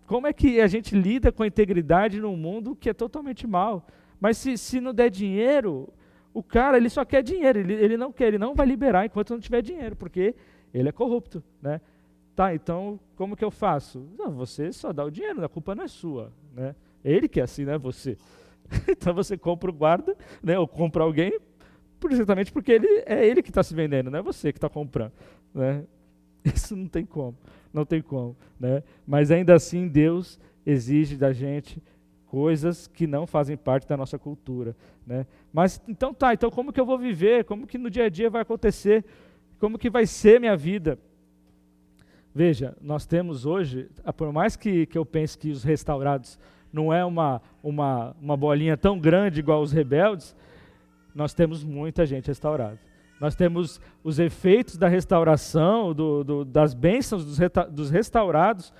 Como é que a gente lida com a integridade num mundo que é totalmente mal? Mas se, se não der dinheiro, o cara ele só quer dinheiro, ele, ele não quer, ele não vai liberar enquanto não tiver dinheiro, porque ele é corrupto, né? Tá, então como que eu faço? Não, você só dá o dinheiro, a culpa não é sua, né? Ele que é assim, né? Você. então você compra o guarda, né? Ou compra alguém, exatamente porque ele é ele que está se vendendo, não é você que está comprando, né? Isso não tem como, não tem como, né? Mas ainda assim Deus exige da gente coisas que não fazem parte da nossa cultura, né? Mas então tá, então como que eu vou viver? Como que no dia a dia vai acontecer? Como que vai ser minha vida? Veja, nós temos hoje, ah, por mais que, que eu pense que os restaurados não é uma, uma, uma bolinha tão grande igual os rebeldes, nós temos muita gente restaurada. Nós temos os efeitos da restauração, do, do, das bênçãos dos, dos restaurados,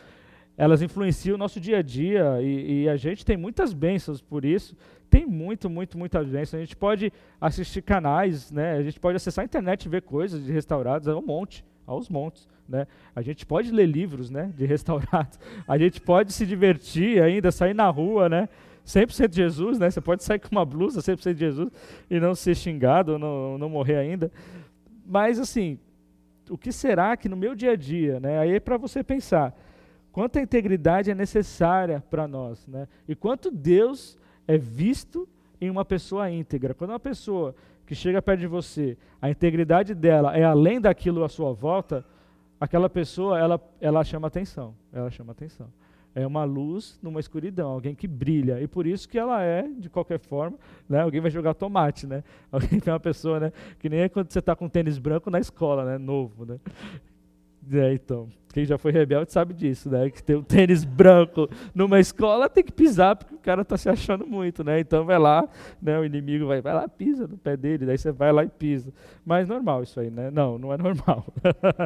elas influenciam o nosso dia a dia e, e, a gente tem muitas bênçãos por isso. Tem muito, muito, muitas bênçãos. A gente pode assistir canais, né? a gente pode acessar a internet e ver coisas de restaurados, é um monte, aos montes. Né? A gente pode ler livros né, de restaurados, a gente pode se divertir ainda, sair na rua, né? 100% de Jesus, né? Você pode sair com uma blusa 100% de Jesus e não ser xingado, não, não morrer ainda. Mas assim, o que será que no meu dia a dia, né? Aí é para você pensar, quanta integridade é necessária para nós, né? E quanto Deus é visto em uma pessoa íntegra. Quando uma pessoa que chega perto de você, a integridade dela é além daquilo à sua volta, aquela pessoa ela, ela chama atenção, ela chama atenção. É uma luz numa escuridão, alguém que brilha. E por isso que ela é, de qualquer forma, né? Alguém vai jogar tomate, né? Alguém tem uma pessoa, né? Que nem é quando você está com tênis branco na escola, né? Novo, né? É, então, quem já foi rebelde sabe disso, né? Que tem um tênis branco numa escola tem que pisar porque o cara está se achando muito, né? Então vai lá, né? O inimigo vai, vai lá, pisa no pé dele, daí você vai lá e pisa. Mas normal isso aí, né? Não, não é normal.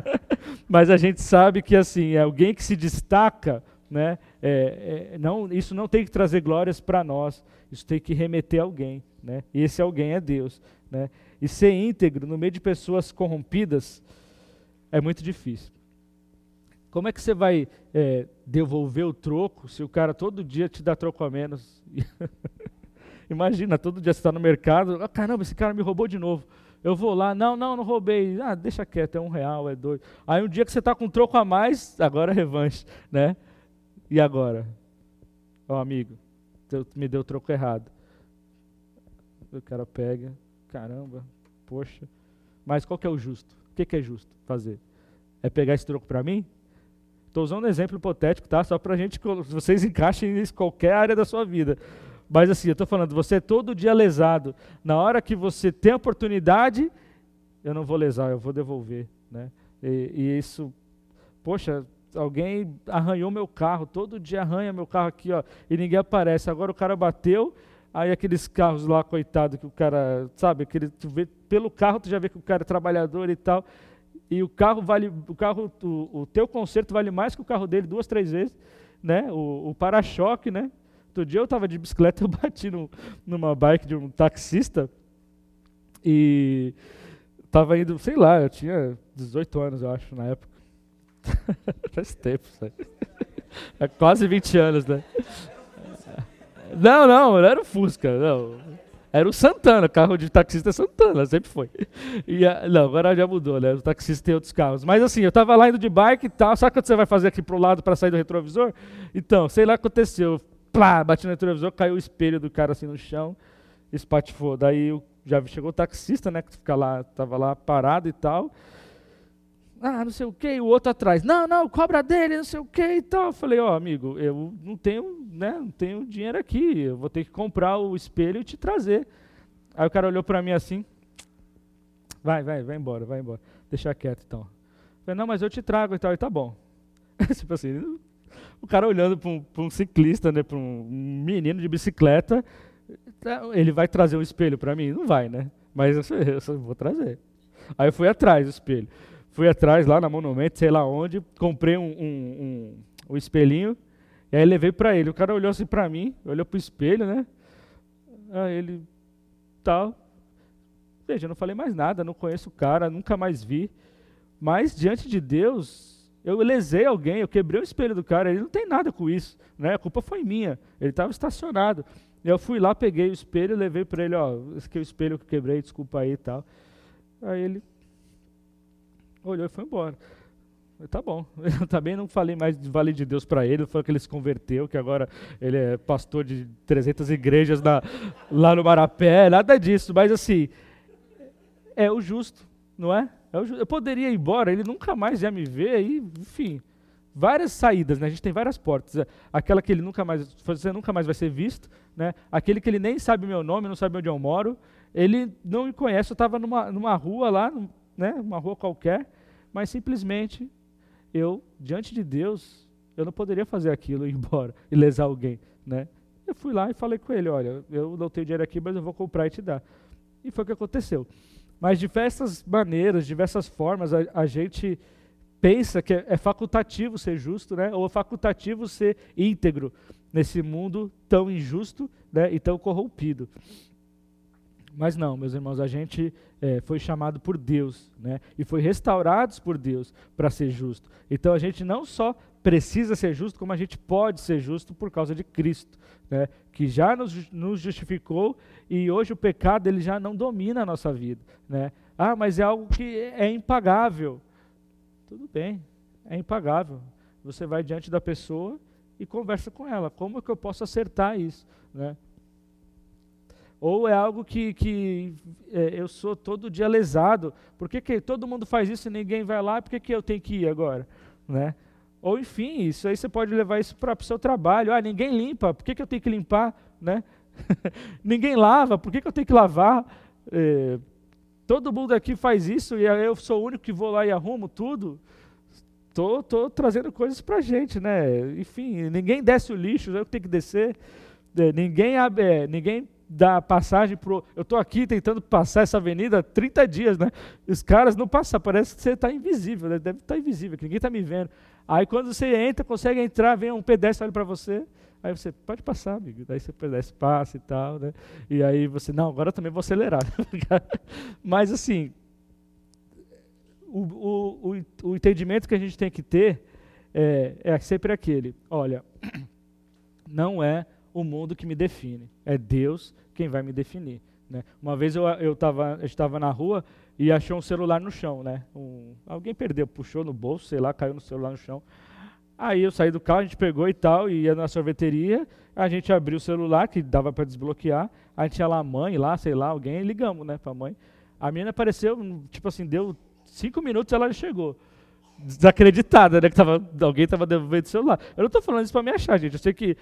Mas a gente sabe que assim, é alguém que se destaca, né? É, é, não, isso não tem que trazer glórias para nós, isso tem que remeter a alguém, né? E esse alguém é Deus, né? E ser íntegro no meio de pessoas corrompidas é muito difícil. Como é que você vai é, devolver o troco se o cara todo dia te dá troco a menos? Imagina, todo dia você está no mercado, ah, caramba, esse cara me roubou de novo. Eu vou lá, não, não, não roubei. Ah, deixa quieto, é um real, é dois. Aí um dia que você está com troco a mais, agora é revanche, né? E agora? Ó, oh, amigo, me deu troco errado. O cara pega, caramba, poxa. Mas qual que é o justo? O que, que é justo fazer? É pegar esse troco para mim? Estou usando um exemplo hipotético, tá? Só para gente, vocês encaixem em qualquer área da sua vida. Mas assim, eu estou falando, você é todo dia lesado. Na hora que você tem a oportunidade, eu não vou lesar, eu vou devolver. Né? E, e isso, poxa, alguém arranhou meu carro, todo dia arranha meu carro aqui, ó, e ninguém aparece. Agora o cara bateu, aí aqueles carros lá, coitado, que o cara, sabe, aquele, vê, pelo carro tu já vê que o cara é trabalhador e tal e o carro vale, o carro, o, o teu conserto vale mais que o carro dele duas, três vezes, né? O, o para-choque, né? Outro dia eu estava de bicicleta, eu bati no, numa bike de um taxista e estava indo, sei lá, eu tinha 18 anos, eu acho, na época. Faz tempo, sabe? É quase 20 anos, né? Não, não, era o Fusca, não. Era o Santana, carro de taxista é Santana, sempre foi. E, não, agora já mudou, né? O taxista tem outros carros. Mas assim, eu tava lá indo de bike e tal. Sabe quando você vai fazer aqui pro lado para sair do retrovisor? Então, sei lá o que aconteceu. Plá, bati no retrovisor, caiu o espelho do cara assim no chão, espatifou. Daí já chegou o taxista, né? Que fica lá, tava lá parado e tal ah, não sei o que, o outro atrás, não, não, cobra dele, não sei o que e tal. Eu falei, ó, oh, amigo, eu não tenho, né, não tenho dinheiro aqui, eu vou ter que comprar o espelho e te trazer. Aí o cara olhou para mim assim, vai, vai, vai embora, vai embora, deixa quieto então. Eu falei, não, mas eu te trago e tal, e tá bom. tipo assim, o cara olhando para um, um, ciclista, né, para um menino de bicicleta, ele vai trazer um espelho para mim? Não vai, né? Mas eu, eu vou trazer. Aí eu fui atrás do espelho fui atrás lá na Monumento, sei lá onde, comprei um, um, um, um espelhinho, e aí levei para ele. O cara olhou assim para mim, olhou para o espelho, né? Aí ele, tal. Veja, eu não falei mais nada, não conheço o cara, nunca mais vi. Mas diante de Deus, eu lesei alguém, eu quebrei o espelho do cara, ele não tem nada com isso, né? A culpa foi minha. Ele estava estacionado. Eu fui lá, peguei o espelho, levei para ele, ó, esse aqui é o espelho que eu quebrei, desculpa aí e tal. Aí ele, olhou e foi embora. Eu, tá bom. Eu também não falei mais de Vale de Deus para ele, foi que ele se converteu, que agora ele é pastor de 300 igrejas na, lá no Marapé, nada disso. Mas assim, é o justo, não é? é eu poderia ir embora, ele nunca mais ia me ver, e, enfim, várias saídas, né? A gente tem várias portas. Aquela que ele nunca mais, você nunca mais vai ser visto, né? Aquele que ele nem sabe meu nome, não sabe onde eu moro, ele não me conhece. Eu estava numa, numa rua lá, né? Uma rua qualquer mas simplesmente eu, diante de Deus, eu não poderia fazer aquilo e ir embora e lesar alguém, né? Eu fui lá e falei com ele, olha, eu não tenho dinheiro aqui, mas eu vou comprar e te dar. E foi o que aconteceu. Mas diversas maneiras, diversas formas, a, a gente pensa que é facultativo ser justo, né? ou facultativo ser íntegro nesse mundo tão injusto né? e tão corrompido. Mas não, meus irmãos, a gente é, foi chamado por Deus, né? E foi restaurados por Deus para ser justo. Então a gente não só precisa ser justo, como a gente pode ser justo por causa de Cristo, né? Que já nos, nos justificou e hoje o pecado ele já não domina a nossa vida, né? Ah, mas é algo que é impagável. Tudo bem, é impagável. Você vai diante da pessoa e conversa com ela. Como é que eu posso acertar isso, né? Ou é algo que, que é, eu sou todo dia lesado. Por que, que todo mundo faz isso e ninguém vai lá? Por que, que eu tenho que ir agora? Né? Ou enfim, isso aí você pode levar isso para o seu trabalho. Ah, ninguém limpa, por que, que eu tenho que limpar? Né? ninguém lava, por que, que eu tenho que lavar? É, todo mundo aqui faz isso e eu sou o único que vou lá e arrumo tudo. Tô, tô trazendo coisas para gente, né? Enfim, ninguém desce o lixo, eu tenho que descer. É, ninguém, é, ninguém da passagem pro. Eu estou aqui tentando passar essa avenida há 30 dias, né? Os caras não passam, parece que você está invisível, né? deve estar tá invisível, que ninguém está me vendo. Aí quando você entra, consegue entrar, vem um pedestre olha para você, aí você pode passar, amigo. Daí você pedestre passa e tal, né? E aí você, não, agora também vou acelerar. Mas assim, o, o, o, o entendimento que a gente tem que ter é, é sempre aquele: olha, não é o mundo que me define. É Deus quem vai me definir. Né? Uma vez eu, eu tava, estava na rua e achou um celular no chão. Né? Um, alguém perdeu, puxou no bolso, sei lá, caiu no celular no chão. Aí eu saí do carro, a gente pegou e tal, e ia na sorveteria, a gente abriu o celular, que dava para desbloquear, a gente tinha lá a mãe, lá, sei lá, alguém, ligamos, né, pra mãe. A menina apareceu, tipo assim, deu cinco minutos ela chegou. Desacreditada, né, que tava, alguém estava devolvendo o celular. Eu não estou falando isso para me achar, gente, eu sei que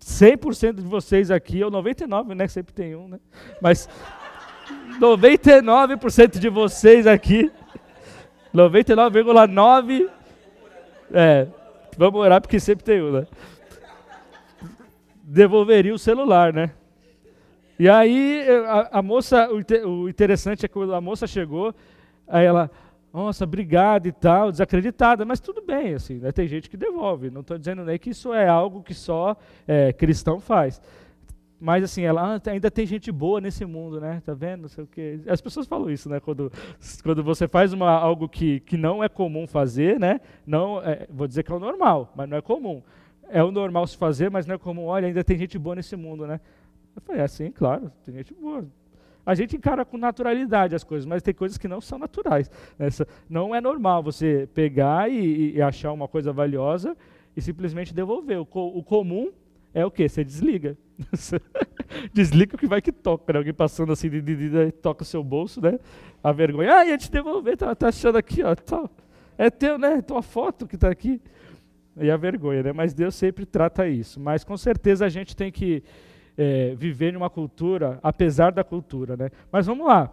100% de vocês aqui, ou 99%, né? Sempre tem um, né? Mas 99% de vocês aqui, 99,9%, é, vamos orar porque sempre tem um, né? Devolveria o celular, né? E aí, a, a moça, o, o interessante é que quando a moça chegou, aí ela, nossa, obrigado e tal, desacreditada, mas tudo bem, assim, né? tem gente que devolve, não estou dizendo nem que isso é algo que só é, cristão faz. Mas assim, ela ah, ainda tem gente boa nesse mundo, né? Tá vendo? Não sei o quê. As pessoas falam isso, né? Quando, quando você faz uma, algo que, que não é comum fazer, né? Não, é, vou dizer que é o normal, mas não é comum. É o normal se fazer, mas não é comum. Olha, ainda tem gente boa nesse mundo, né? Eu falei, é assim, claro, tem gente boa. A gente encara com naturalidade as coisas, mas tem coisas que não são naturais. Essa, não é normal você pegar e, e, achar uma coisa valiosa e simplesmente devolver. O, co, o comum é o quê? Você desliga. desliga o que vai que toca. Né? Alguém passando assim, de, de, de, toca o seu bolso, né? A vergonha. Ah, ia te devolver, tá, tá achando aqui, ó. Tá. É teu, né? Tua foto que está aqui. E a vergonha, né? Mas Deus sempre trata isso. Mas com certeza a gente tem que é, viver em uma cultura, apesar da cultura. Né? Mas vamos lá.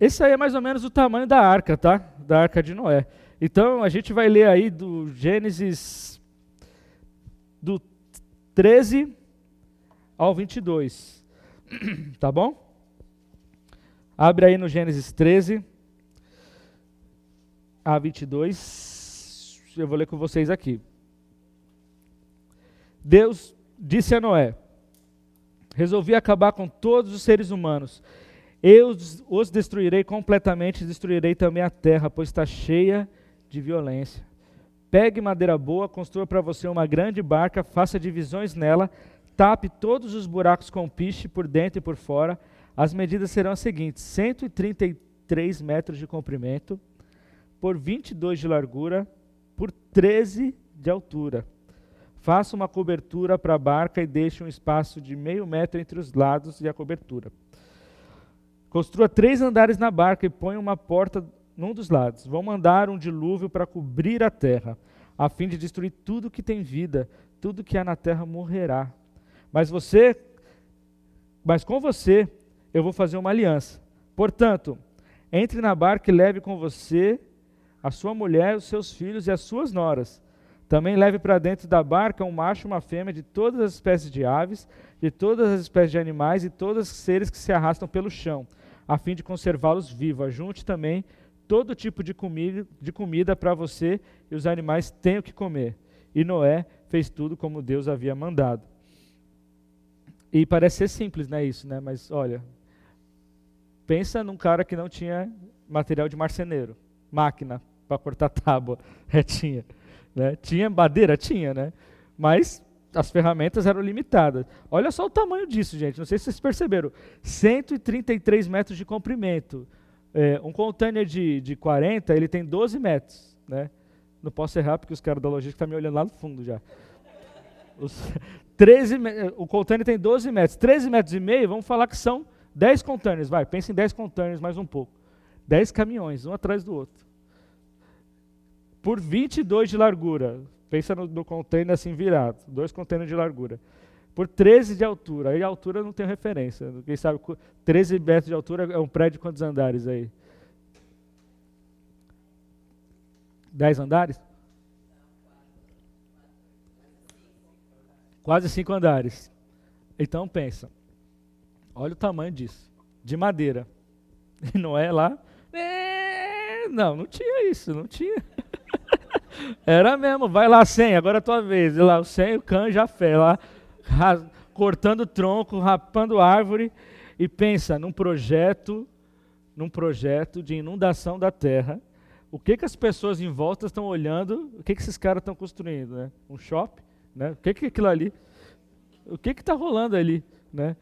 Esse aí é mais ou menos o tamanho da arca, tá? Da arca de Noé. Então a gente vai ler aí do Gênesis do 13 ao 22. Tá bom? Abre aí no Gênesis 13 a 22. Eu vou ler com vocês aqui. Deus disse a Noé: Resolvi acabar com todos os seres humanos. Eu os destruirei completamente, destruirei também a terra, pois está cheia de violência. Pegue madeira boa, construa para você uma grande barca, faça divisões nela, tape todos os buracos com piche por dentro e por fora. As medidas serão as seguintes: 133 metros de comprimento, por 22 de largura, por 13 de altura. Faça uma cobertura para a barca e deixe um espaço de meio metro entre os lados e a cobertura. Construa três andares na barca e ponha uma porta num dos lados. Vão mandar um dilúvio para cobrir a terra, a fim de destruir tudo que tem vida, tudo que há na terra morrerá. Mas você, mas com você eu vou fazer uma aliança. Portanto, entre na barca e leve com você a sua mulher, os seus filhos e as suas noras também leve para dentro da barca um macho uma fêmea de todas as espécies de aves, de todas as espécies de animais e todos os seres que se arrastam pelo chão, a fim de conservá-los vivos. Junte também todo tipo de comida, de comida para você e os animais têm o que comer. E Noé fez tudo como Deus havia mandado. E parece ser simples, né, isso, né? Mas olha, pensa num cara que não tinha material de marceneiro, máquina para cortar tábua retinha, né? Tinha madeira, tinha, né? Mas as ferramentas eram limitadas. Olha só o tamanho disso, gente. Não sei se vocês perceberam. 133 metros de comprimento. É, um container de, de 40, ele tem 12 metros, né? Não posso errar porque os caras da logística estão me olhando lá no fundo já. Os 13, o container tem 12 metros. 13 metros e meio, vamos falar que são 10 containers. Vai, pensa em 10 containers mais um pouco. 10 caminhões, um atrás do outro. Por 22 de largura. Pensa no, no container assim virado. Dois containers de largura. Por 13 de altura. Aí a altura não tem referência. Quem sabe, 13 metros de altura é um prédio quantos andares aí? 10 andares? Quase cinco andares. Então pensa. Olha o tamanho disso. De madeira. E não é lá. É, não, não tinha isso, não tinha. Era mesmo, vai lá, 100, agora é a tua vez. E lá, o 100, o canja a fé, lá, cortando tronco, rapando árvore. E pensa num projeto, num projeto de inundação da terra. O que, que as pessoas em volta estão olhando? O que, que esses caras estão construindo? Né? Um shopping? Né? O que, que é aquilo ali? O que está rolando ali? Né?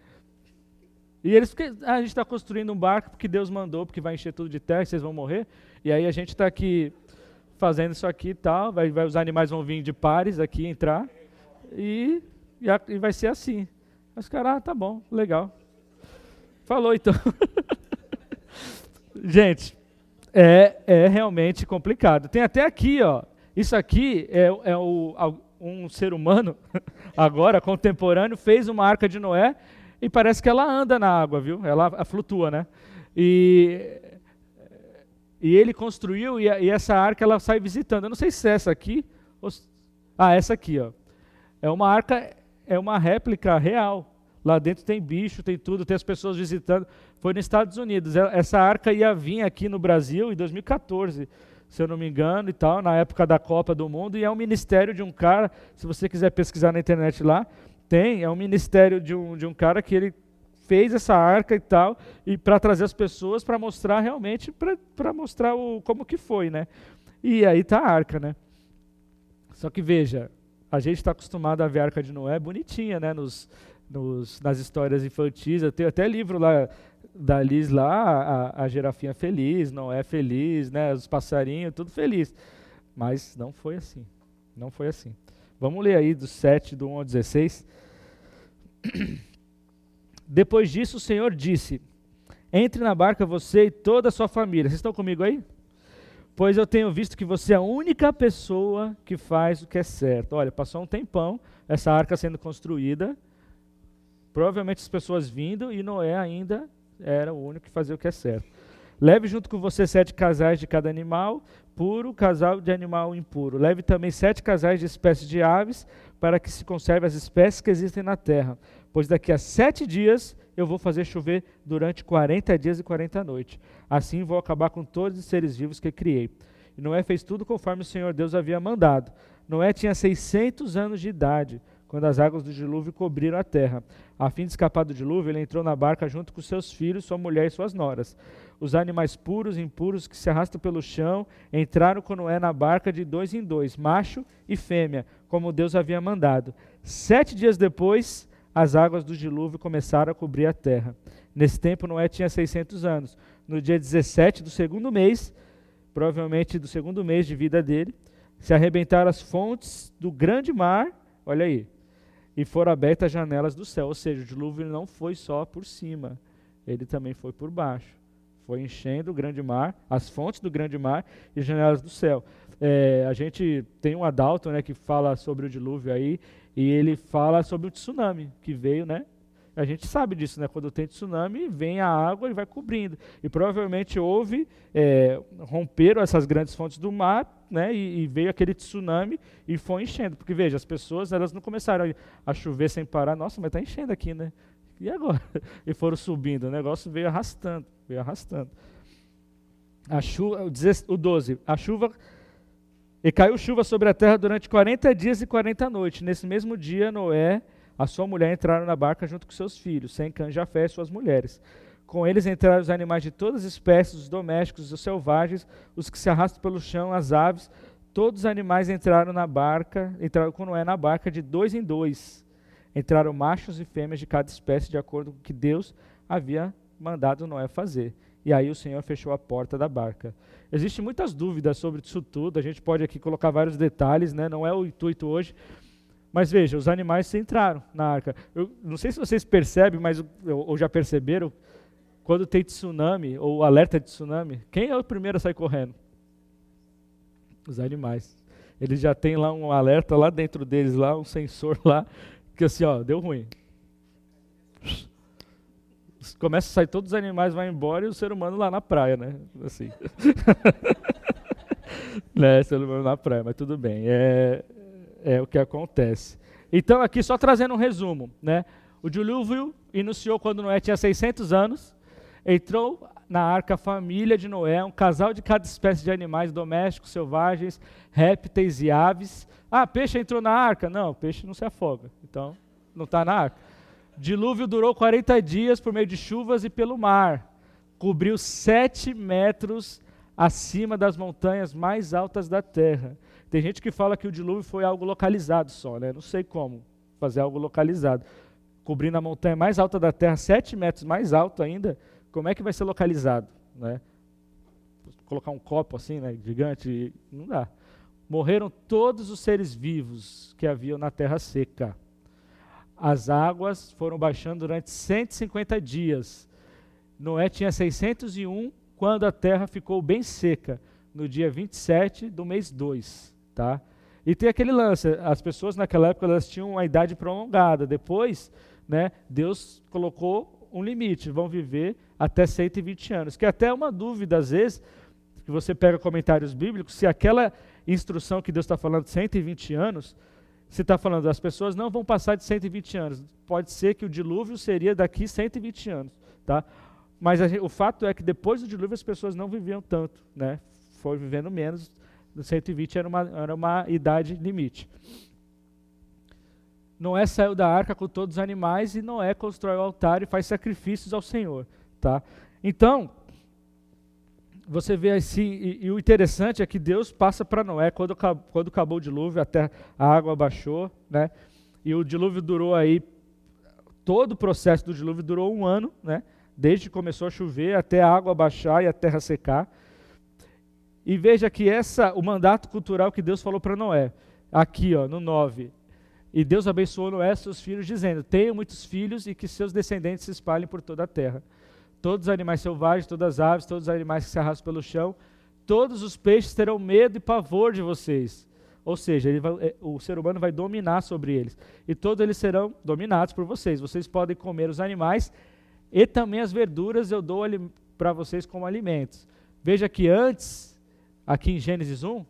E eles, porque ah, a gente está construindo um barco porque Deus mandou, porque vai encher tudo de terra e vocês vão morrer. E aí a gente está aqui fazendo isso aqui e tal, vai, vai, os animais vão vir de pares aqui entrar e, e, a, e vai ser assim. Os caras, ah, tá bom, legal. Falou então. gente, é, é realmente complicado. Tem até aqui, ó. Isso aqui é, é o, um ser humano, agora contemporâneo, fez uma arca de Noé e parece que ela anda na água, viu? Ela flutua, né? E, e ele construiu e, e essa arca ela sai visitando. Eu não sei se é essa aqui. Ou, ah, essa aqui, ó. É uma arca, é uma réplica real. Lá dentro tem bicho, tem tudo, tem as pessoas visitando. Foi nos Estados Unidos. Essa arca ia vir aqui no Brasil em 2014 se eu não me engano, e tal, na época da Copa do Mundo, e é um ministério de um cara, se você quiser pesquisar na internet lá, tem, é um ministério de um, de um cara que ele fez essa arca e tal, e para trazer as pessoas para mostrar realmente, para mostrar o, como que foi, né? E aí está a arca, né? Só que veja, a gente está acostumado a ver a arca de Noé bonitinha, né? Nos, nos, nas histórias infantis, eu tenho até livro lá, da Liz lá, a, a girafinha feliz, não é feliz, né? Os passarinhos, tudo feliz. Mas não foi assim. Não foi assim. Vamos ler aí do 7, do 1 ao 16. Depois disso, o Senhor disse: Entre na barca você e toda a sua família. Vocês estão comigo aí? Pois eu tenho visto que você é a única pessoa que faz o que é certo. Olha, passou um tempão essa arca sendo construída. Provavelmente as pessoas vindo e Noé ainda era o único que fazia o que é certo. Leve junto com você sete casais de cada animal, puro, casal de animal impuro. Leve também sete casais de espécies de aves, para que se conserve as espécies que existem na terra. Pois daqui a sete dias eu vou fazer chover durante quarenta dias e quarenta noites. Assim vou acabar com todos os seres vivos que criei. E Noé fez tudo conforme o Senhor Deus havia mandado. Noé tinha 600 anos de idade quando as águas do dilúvio cobriram a terra. A fim de escapar do dilúvio, ele entrou na barca junto com seus filhos, sua mulher e suas noras. Os animais puros e impuros que se arrastam pelo chão entraram com Noé na barca de dois em dois, macho e fêmea, como Deus havia mandado. Sete dias depois, as águas do dilúvio começaram a cobrir a terra. Nesse tempo, Noé tinha 600 anos. No dia 17 do segundo mês, provavelmente do segundo mês de vida dele, se arrebentaram as fontes do grande mar. Olha aí, e foram abertas as janelas do céu. Ou seja, o dilúvio não foi só por cima, ele também foi por baixo. Foi enchendo o grande mar, as fontes do grande mar e as janelas do céu. É, a gente tem um Adalto né, que fala sobre o dilúvio aí, e ele fala sobre o tsunami que veio, né? A gente sabe disso, né? Quando tem tsunami, vem a água e vai cobrindo. E provavelmente houve, é, romperam essas grandes fontes do mar, né? E, e, veio aquele tsunami e foi enchendo. Porque veja, as pessoas elas não começaram a, chover sem parar. Nossa, mas está enchendo aqui, né? E agora? E foram subindo. O negócio veio arrastando, veio arrastando. a chuva, o 12, a chuva e caiu chuva sobre a terra durante 40 dias e 40 noites. Nesse mesmo dia, Noé, a sua mulher entraram na barca junto com seus filhos, sem cã, Jafé e suas mulheres. Com eles entraram os animais de todas as espécies, os domésticos, os selvagens, os que se arrastam pelo chão, as aves. Todos os animais entraram na barca, entraram com Noé na barca de dois em dois. Entraram machos e fêmeas de cada espécie, de acordo com o que Deus havia mandado Noé fazer. E aí o Senhor fechou a porta da barca. Existem muitas dúvidas sobre isso tudo, a gente pode aqui colocar vários detalhes, né? não é o intuito hoje. Mas veja, os animais entraram na arca. Eu não sei se vocês percebem, mas ou já perceberam, quando tem tsunami ou alerta de tsunami, quem é o primeiro a sair correndo? Os animais. Eles já têm lá um alerta lá dentro deles, lá um sensor lá, que assim, ó, deu ruim começa a sair todos os animais, vai embora e o ser humano lá na praia, né? Assim. né, ser humano na praia, mas tudo bem. É, é o que acontece. Então, aqui só trazendo um resumo, né? O dilúvio iniciou quando Noé tinha 600 anos. Entrou na arca a família de Noé, um casal de cada espécie de animais domésticos, selvagens, répteis e aves. Ah, peixe entrou na arca? Não, peixe não se afoga. Então, não está na arca. Dilúvio durou 40 dias por meio de chuvas e pelo mar. Cobriu sete metros acima das montanhas mais altas da terra. Tem gente que fala que o dilúvio foi algo localizado só, né? Não sei como fazer algo localizado. Cobrindo a montanha mais alta da terra, sete metros mais alto ainda, como é que vai ser localizado, né? Colocar um copo assim, né, gigante, não dá. Morreram todos os seres vivos que haviam na terra seca as águas foram baixando durante 150 dias. Noé tinha 601 quando a terra ficou bem seca, no dia 27 do mês 2. Tá? E tem aquele lance, as pessoas naquela época elas tinham uma idade prolongada. Depois, né, Deus colocou um limite, vão viver até 120 anos. Que é até uma dúvida, às vezes, que você pega comentários bíblicos, se aquela instrução que Deus está falando de 120 anos, se está falando, as pessoas não vão passar de 120 anos. Pode ser que o dilúvio seria daqui 120 anos. Tá? Mas o fato é que depois do dilúvio as pessoas não viviam tanto. Né? Foi vivendo menos. 120 era uma, era uma idade limite. Noé saiu da arca com todos os animais e Noé constrói o altar e faz sacrifícios ao Senhor. Tá? Então, você vê assim, e, e, o interessante é que Deus passa para Noé, quando, quando acabou o dilúvio, até a água baixou, né? E o dilúvio durou aí, todo o processo do dilúvio durou um ano, né? Desde que começou a chover até a água baixar e a terra secar. E veja que essa, o mandato cultural que Deus falou para Noé, aqui ó, no 9. E Deus abençoou Noé e seus filhos, dizendo: Tenham muitos filhos e que seus descendentes se espalhem por toda a terra todos os animais selvagens, todas as aves, todos os animais que se arrastam pelo chão, todos os peixes terão medo e pavor de vocês. Ou seja, vai, é, o ser humano vai dominar sobre eles. E todos eles serão dominados por vocês. Vocês podem comer os animais e também as verduras eu dou para vocês como alimentos. Veja que antes, aqui em Gênesis 1,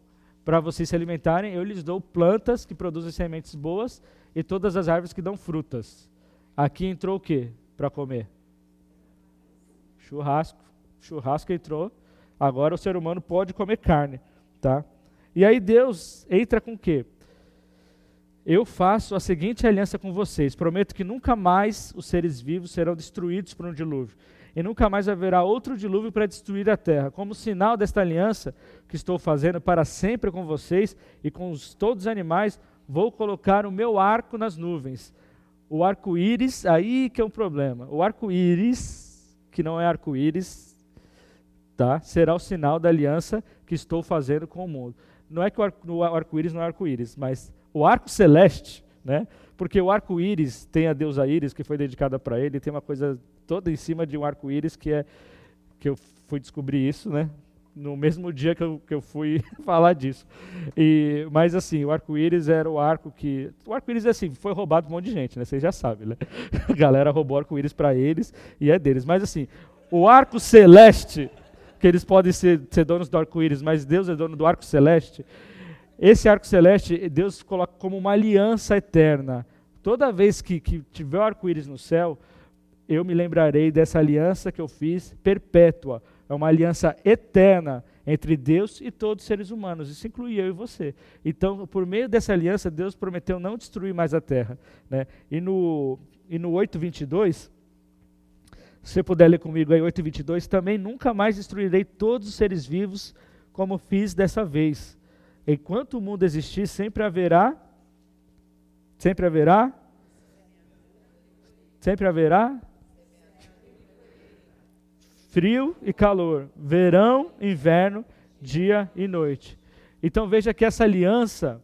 para vocês se alimentarem, eu lhes dou plantas que produzem sementes boas e todas as árvores que dão frutas. Aqui entrou o que para comer? Churrasco. Churrasco entrou. Agora o ser humano pode comer carne, tá? E aí Deus entra com o quê? Eu faço a seguinte aliança com vocês: prometo que nunca mais os seres vivos serão destruídos por um dilúvio, e nunca mais haverá outro dilúvio para destruir a terra. Como sinal desta aliança que estou fazendo para sempre com vocês e com os, todos os animais, vou colocar o meu arco nas nuvens. O arco-íris, aí que é um problema. O arco-íris que não é arco-íris, tá? será o sinal da aliança que estou fazendo com o mundo. Não é que o arco-íris não é arco-íris, mas o arco celeste, né? porque o arco-íris tem a deusa Íris, que foi dedicada para ele, tem uma coisa toda em cima de um arco-íris que é que eu fui descobrir isso, né? No mesmo dia que eu, que eu fui falar disso. E, mas assim, o arco-íris era o arco que. O arco-íris assim, foi roubado um monte de gente, né? Vocês já sabem, né? A galera roubou o arco-íris para eles e é deles. Mas assim, o arco celeste, que eles podem ser, ser donos do arco-íris, mas Deus é dono do arco celeste. Esse arco celeste, Deus coloca como uma aliança eterna. Toda vez que, que tiver o arco-íris no céu, eu me lembrarei dessa aliança que eu fiz perpétua é uma aliança eterna entre Deus e todos os seres humanos. Isso inclui eu e você. Então, por meio dessa aliança, Deus prometeu não destruir mais a terra. Né? E no, e no 8:22, se você puder ler comigo aí 8:22, também nunca mais destruirei todos os seres vivos como fiz dessa vez. Enquanto o mundo existir, sempre haverá sempre haverá sempre haverá frio e calor, verão, inverno, dia e noite. Então veja que essa aliança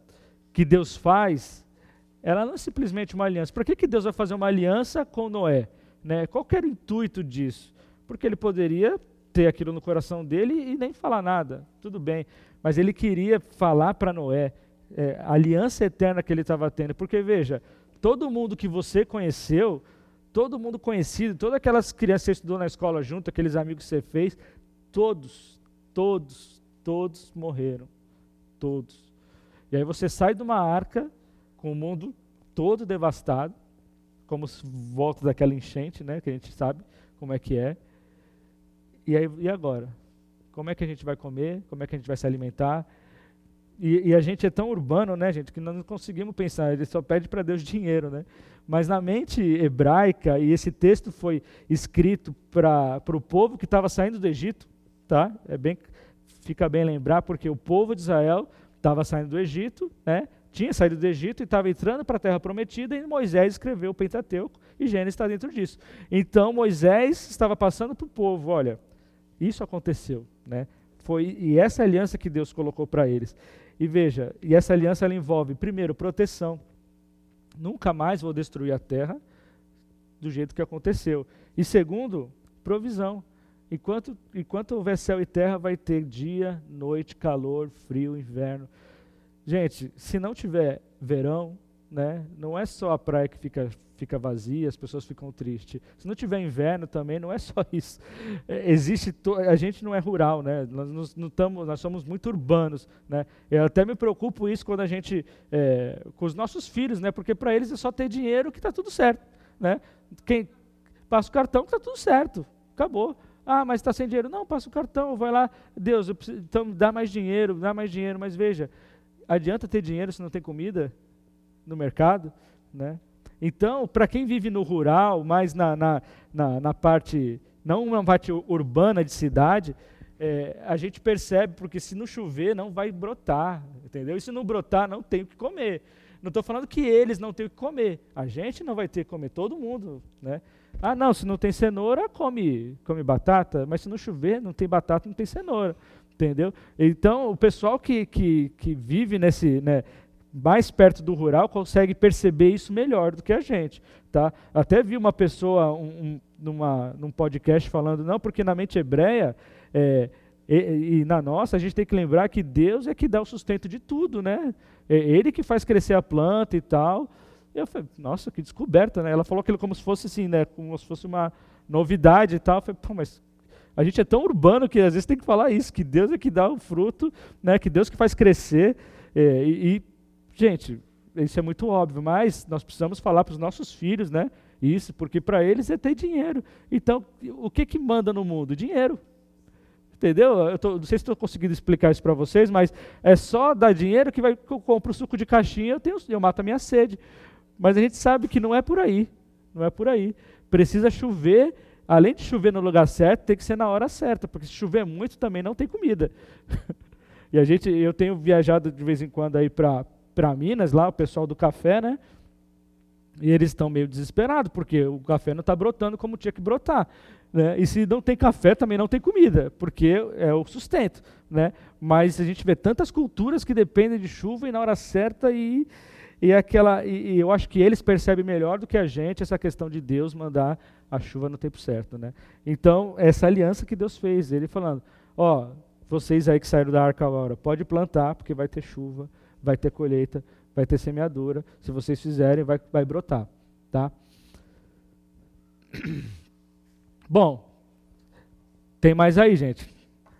que Deus faz, ela não é simplesmente uma aliança. Por que, que Deus vai fazer uma aliança com Noé? Né? Qual era o intuito disso? Porque ele poderia ter aquilo no coração dele e nem falar nada, tudo bem. Mas ele queria falar para Noé é, a aliança eterna que ele estava tendo. Porque veja, todo mundo que você conheceu, todo mundo conhecido, todas aquelas crianças que você estudou na escola junto, aqueles amigos que você fez, todos, todos, todos morreram. Todos. E aí você sai de uma arca com o mundo todo devastado, como volta daquela enchente, né, que a gente sabe como é que é. E aí e agora? Como é que a gente vai comer? Como é que a gente vai se alimentar? E, e, a gente é tão urbano, né, gente, que nós não conseguimos pensar, ele só pede para Deus dinheiro, né? Mas na mente hebraica, e esse texto foi escrito para o povo que estava saindo do Egito, tá? É bem, fica bem lembrar, porque o povo de Israel estava saindo do Egito, né? Tinha saído do Egito e estava entrando para a terra prometida, e Moisés escreveu o Pentateuco, e Gênesis está dentro disso. Então Moisés estava passando para o povo, olha, isso aconteceu, né? Foi, e essa aliança que Deus colocou para eles. E veja, e essa aliança ela envolve, primeiro, proteção. Nunca mais vou destruir a terra do jeito que aconteceu. E segundo, provisão. Enquanto, enquanto houver céu e terra, vai ter dia, noite, calor, frio, inverno. Gente, se não tiver verão, né, não é só a praia que fica fica vazia, as pessoas ficam tristes. Se não tiver inverno também, não é só isso. É, existe a gente não é rural, né? Nós não tamo, nós somos muito urbanos, né? Eu até me preocupo isso quando a gente é, com os nossos filhos, né? Porque para eles é só ter dinheiro que está tudo certo, né? Quem passa o cartão está tudo certo, acabou. Ah, mas está sem dinheiro. Não, passa o cartão, vai lá. Deus, preciso, então dá mais dinheiro, dá mais dinheiro. Mas veja, adianta ter dinheiro se não tem comida no mercado, né? Então, para quem vive no rural, mais na, na, na, na, parte, não na parte urbana de cidade, é, a gente percebe, porque se não chover, não vai brotar, entendeu? E se não brotar, não tem o que comer. Não estou falando que eles não têm o que comer. A gente não vai ter que comer, todo mundo, né? Ah, não, se não tem cenoura, come, come batata, mas se não chover, não tem batata, não tem cenoura, entendeu? Então, o pessoal que, que, que vive nesse, né, mais perto do rural consegue perceber isso melhor do que a gente. Tá? Até vi uma pessoa um, um, numa, num podcast falando, não, porque na mente hebreia é, e, e, na nossa a gente tem que lembrar que Deus é que dá o sustento de tudo, né? É Ele que faz crescer a planta e tal. E eu falei, nossa, que descoberta, né? Ela falou aquilo como se fosse assim, né? Como se fosse uma novidade e tal. Eu falei, pô, mas a gente é tão urbano que às vezes tem que falar isso, que Deus é que dá o fruto, né? Que Deus que faz crescer. É, e, e Gente, isso é muito óbvio, mas nós precisamos falar para os nossos filhos, né? Isso, porque para eles é ter dinheiro. Então, o que que manda no mundo? Dinheiro. Entendeu? Eu tô, não sei se estou conseguindo explicar isso para vocês, mas é só dar dinheiro que vai, que eu compro suco de caixinha, eu, tenho, eu mato a minha sede. Mas a gente sabe que não é por aí. Não é por aí. Precisa chover, além de chover no lugar certo, tem que ser na hora certa, porque se chover muito também não tem comida. e a gente, eu tenho viajado de vez em quando aí para para Minas, lá, o pessoal do café, né? E eles estão meio desesperados, porque o café não está brotando como tinha que brotar. Né? E se não tem café, também não tem comida, porque é o sustento. Né? Mas a gente vê tantas culturas que dependem de chuva e na hora certa, e, e, aquela, e, e eu acho que eles percebem melhor do que a gente essa questão de Deus mandar a chuva no tempo certo. Né? Então, essa aliança que Deus fez, ele falando: Ó, vocês aí que saíram da arca agora, pode plantar, porque vai ter chuva vai ter colheita, vai ter semeadura. Se vocês fizerem, vai, vai brotar. Tá? Bom, tem mais aí, gente.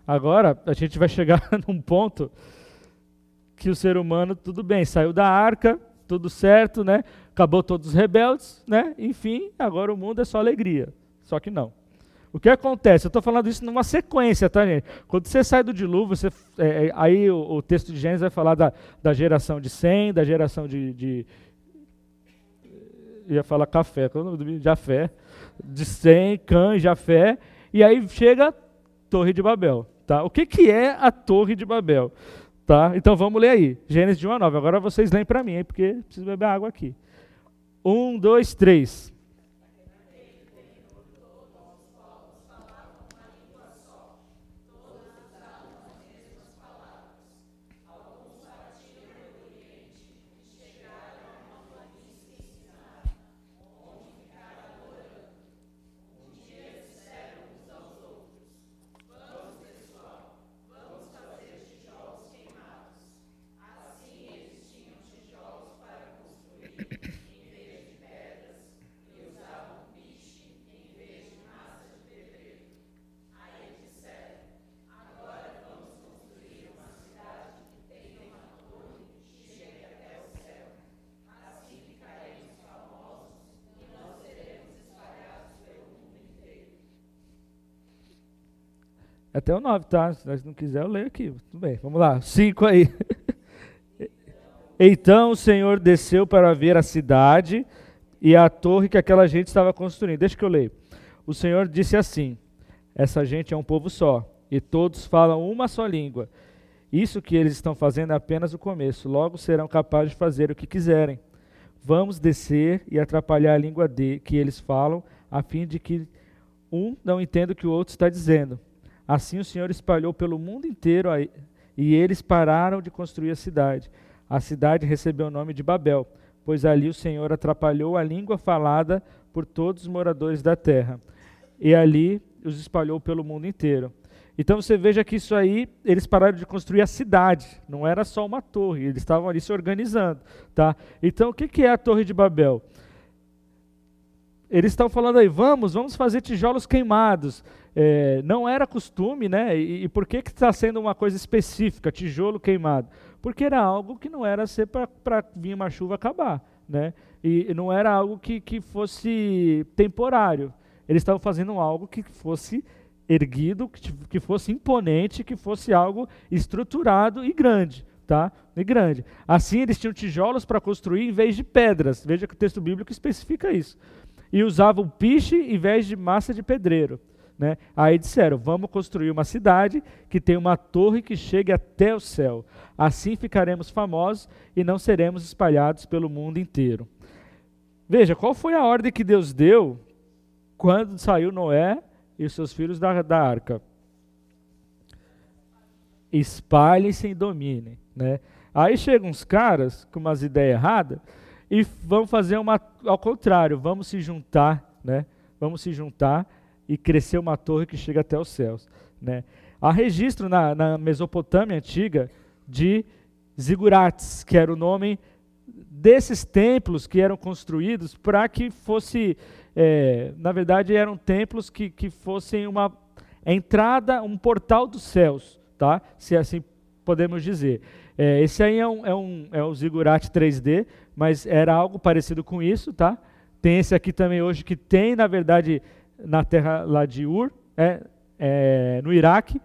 Agora a gente vai chegar num ponto que o ser humano, tudo bem, saiu da arca, tudo certo, né? Acabou todos os rebeldes, né? Enfim, agora o mundo é só alegria. Só que não. O que acontece? Eu estou falando isso numa sequência, tá, gente? Quando você sai do dilúvio, você, é, é, aí o, o, texto de Gênesis vai falar da, da geração de Sem, da geração de, de ia falar café, qual é o nome do Jafé, de Sem, Cã Jafé, e aí chega Torre de Babel. Tá? O que, que é a Torre de Babel? Tá? Então vamos ler aí, Gênesis de 1 a 9. Agora vocês leem para mim, hein, porque preciso beber água aqui. Um, dois, três. Até o 9, tá? Se não quiser, eu leio aqui. Tudo bem, vamos lá. 5 aí. então o Senhor desceu para ver a cidade e a torre que aquela gente estava construindo. Deixa que eu leio. O Senhor disse assim: Essa gente é um povo só, e todos falam uma só língua. Isso que eles estão fazendo é apenas o começo. Logo serão capazes de fazer o que quiserem. Vamos descer e atrapalhar a língua de, que eles falam, a fim de que um não entenda o que o outro está dizendo. Assim o Senhor espalhou pelo mundo inteiro e eles pararam de construir a cidade. A cidade recebeu o nome de Babel, pois ali o Senhor atrapalhou a língua falada por todos os moradores da terra. E ali os espalhou pelo mundo inteiro. Então você veja que isso aí, eles pararam de construir a cidade, não era só uma torre, eles estavam ali se organizando. Tá? Então o que é a Torre de Babel? Eles estão falando aí, vamos, vamos fazer tijolos queimados é, não era costume, né? E, e por que está sendo uma coisa específica, tijolo queimado? Porque era algo que não era ser para vir uma chuva acabar, né? E, não era algo que, que fosse temporário. Eles estavam fazendo algo que fosse erguido, que, que fosse imponente, que fosse algo estruturado e grande, tá? E grande. Assim eles tinham tijolos para construir em vez de pedras. Veja que o texto bíblico especifica isso. E usavam piche em vez de massa de pedreiro. Né? Aí disseram: vamos construir uma cidade que tem uma torre que chegue até o céu. Assim ficaremos famosos e não seremos espalhados pelo mundo inteiro. Veja, qual foi a ordem que Deus deu quando saiu Noé e os seus filhos da, da arca? Espalhem-se e dominem. Né? Aí chegam uns caras com umas ideias erradas e vão fazer uma ao contrário, vamos se juntar, né? Vamos se juntar e cresceu uma torre que chega até os céus. Né? Há registro na, na Mesopotâmia antiga de zigurates, que era o nome desses templos que eram construídos para que fosse, é, na verdade, eram templos que, que fossem uma entrada, um portal dos céus, tá? se assim podemos dizer. É, esse aí é um, é um, é um zigurate 3D, mas era algo parecido com isso, tá? Tem esse aqui também hoje que tem, na verdade, na terra lá de Ur, é, é, no Iraque,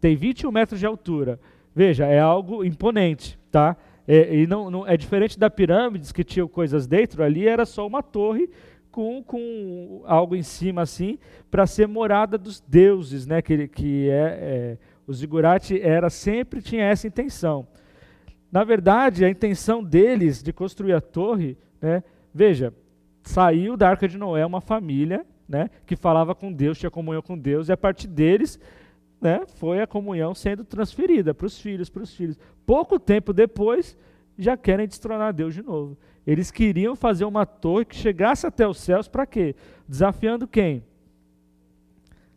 tem 21 metros de altura. Veja, é algo imponente, tá? É, e não, não, é diferente da pirâmides que tinham coisas dentro, ali era só uma torre com, com algo em cima assim, para ser morada dos deuses, né? Que, que é, é o zigurate era sempre tinha essa intenção. Na verdade, a intenção deles de construir a torre, né? Veja, saiu da Arca de Noé uma família né, que falava com Deus, tinha comunhão com Deus, e a partir deles né, foi a comunhão sendo transferida para os filhos, para os filhos. Pouco tempo depois, já querem destronar Deus de novo. Eles queriam fazer uma torre que chegasse até os céus para quê? Desafiando quem?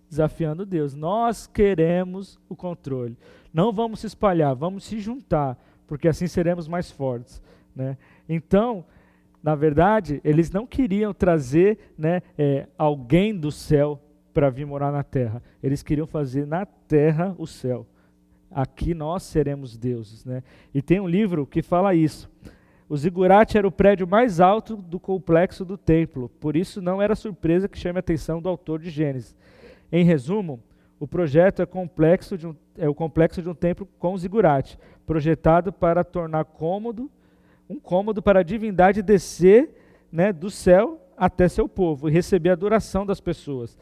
Desafiando Deus. Nós queremos o controle. Não vamos se espalhar, vamos se juntar, porque assim seremos mais fortes. Né? Então, na verdade, eles não queriam trazer né, é, alguém do céu para vir morar na terra. Eles queriam fazer na terra o céu. Aqui nós seremos deuses. Né? E tem um livro que fala isso. O zigurate era o prédio mais alto do complexo do templo, por isso não era surpresa que chame a atenção do autor de Gênesis. Em resumo, o projeto é, complexo de um, é o complexo de um templo com zigurate, projetado para tornar cômodo, um cômodo para a divindade descer né, do céu até seu povo e receber a adoração das pessoas.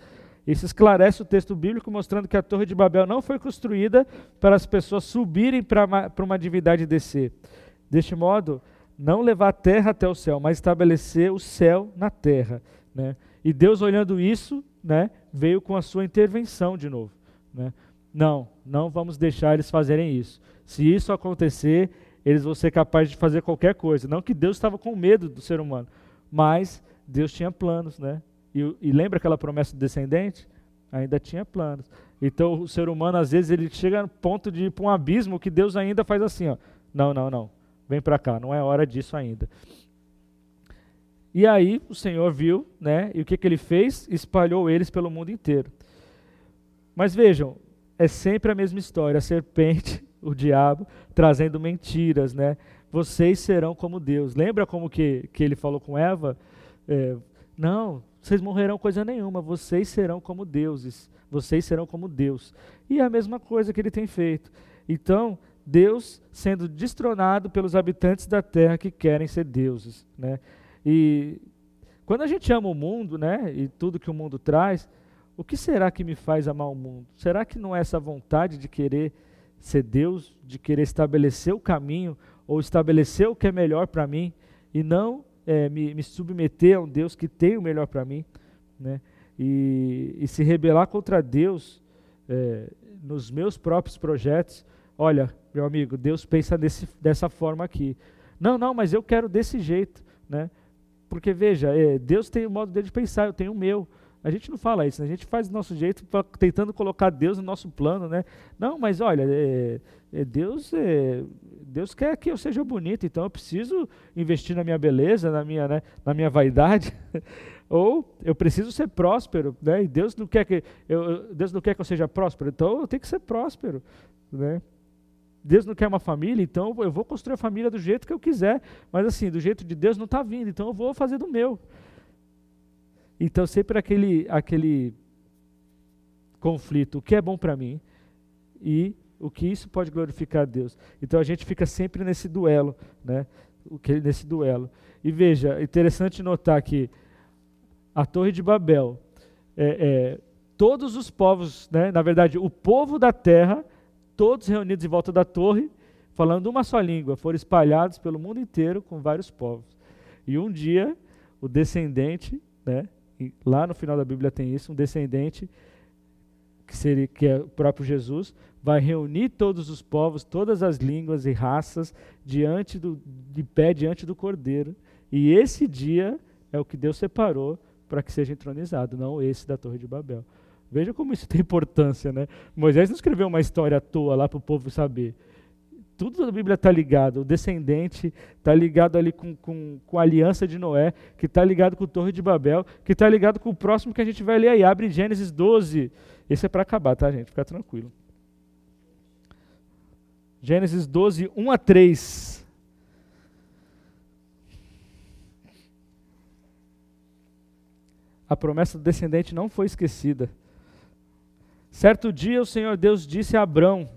Isso esclarece o texto bíblico mostrando que a Torre de Babel não foi construída para as pessoas subirem para uma, uma divindade descer. Deste modo, não levar a terra até o céu, mas estabelecer o céu na terra. Né? E Deus, olhando isso, né, veio com a sua intervenção de novo. Né? Não, não vamos deixar eles fazerem isso. Se isso acontecer, eles vão ser capazes de fazer qualquer coisa. Não que Deus estava com medo do ser humano, mas Deus tinha planos, né? E, e lembra aquela promessa do descendente? Ainda tinha planos. Então o ser humano, às vezes, ele chega no ponto de ir para um abismo que Deus ainda faz assim, ó. Não, não, não. Vem para cá, não é hora disso ainda. E aí o Senhor viu, né? E o que, que ele fez? Espalhou eles pelo mundo inteiro. Mas vejam, é sempre a mesma história. A serpente, o diabo, trazendo mentiras, né? Vocês serão como Deus. Lembra como que, que ele falou com Eva? É, não, vocês morrerão coisa nenhuma, vocês serão como deuses, vocês serão como Deus. E é a mesma coisa que ele tem feito. Então, Deus sendo destronado pelos habitantes da terra que querem ser deuses, né? E quando a gente ama o mundo, né, e tudo que o mundo traz, o que será que me faz amar o mundo? Será que não é essa vontade de querer ser Deus, de querer estabelecer o caminho ou estabelecer o que é melhor para mim e não é, me, me, submeter a um Deus que tem o melhor para mim, né? E, e, se rebelar contra Deus é, nos meus próprios projetos. Olha, meu amigo, Deus pensa desse, dessa forma aqui. Não, não, mas eu quero desse jeito, né? Porque veja, é, Deus tem o modo dele de pensar, eu tenho o meu. A gente não fala isso, né? a gente faz do nosso jeito, tentando colocar Deus no nosso plano, né? Não, mas olha, é, é Deus, é, Deus quer que eu seja bonito, então eu preciso investir na minha beleza, na minha, né, na minha vaidade. Ou eu preciso ser próspero, né? E Deus não quer que eu, Deus não quer que eu seja próspero, então eu tenho que ser próspero, né? Deus não quer uma família, então eu vou construir a família do jeito que eu quiser, mas assim, do jeito de Deus não está vindo, então eu vou fazer do meu. Então sempre aquele, aquele conflito, o que é bom para mim e o que isso pode glorificar a Deus. Então a gente fica sempre nesse duelo, né? O que nesse duelo. E veja, é interessante notar que a Torre de Babel, é, é, todos os povos, né? Na verdade, o povo da terra, todos reunidos em volta da torre, falando uma só língua, foram espalhados pelo mundo inteiro com vários povos. E um dia o descendente, né? Lá no final da Bíblia tem isso, um descendente, que, seria, que é o próprio Jesus, vai reunir todos os povos, todas as línguas e raças, diante do, de pé diante do Cordeiro. E esse dia é o que Deus separou para que seja entronizado, não esse da Torre de Babel. Veja como isso tem importância, né? Moisés não escreveu uma história à toa lá para o povo saber tudo da Bíblia está ligado. O descendente está ligado ali com, com, com, a aliança de Noé, que está ligado com o Torre de Babel, que está ligado com o próximo que a gente vai ler aí. Abre Gênesis 12. Esse é para acabar, tá, gente? Fica tranquilo. Gênesis 12, 1 a 3. A promessa do descendente não foi esquecida. Certo dia o Senhor Deus disse a Abrão: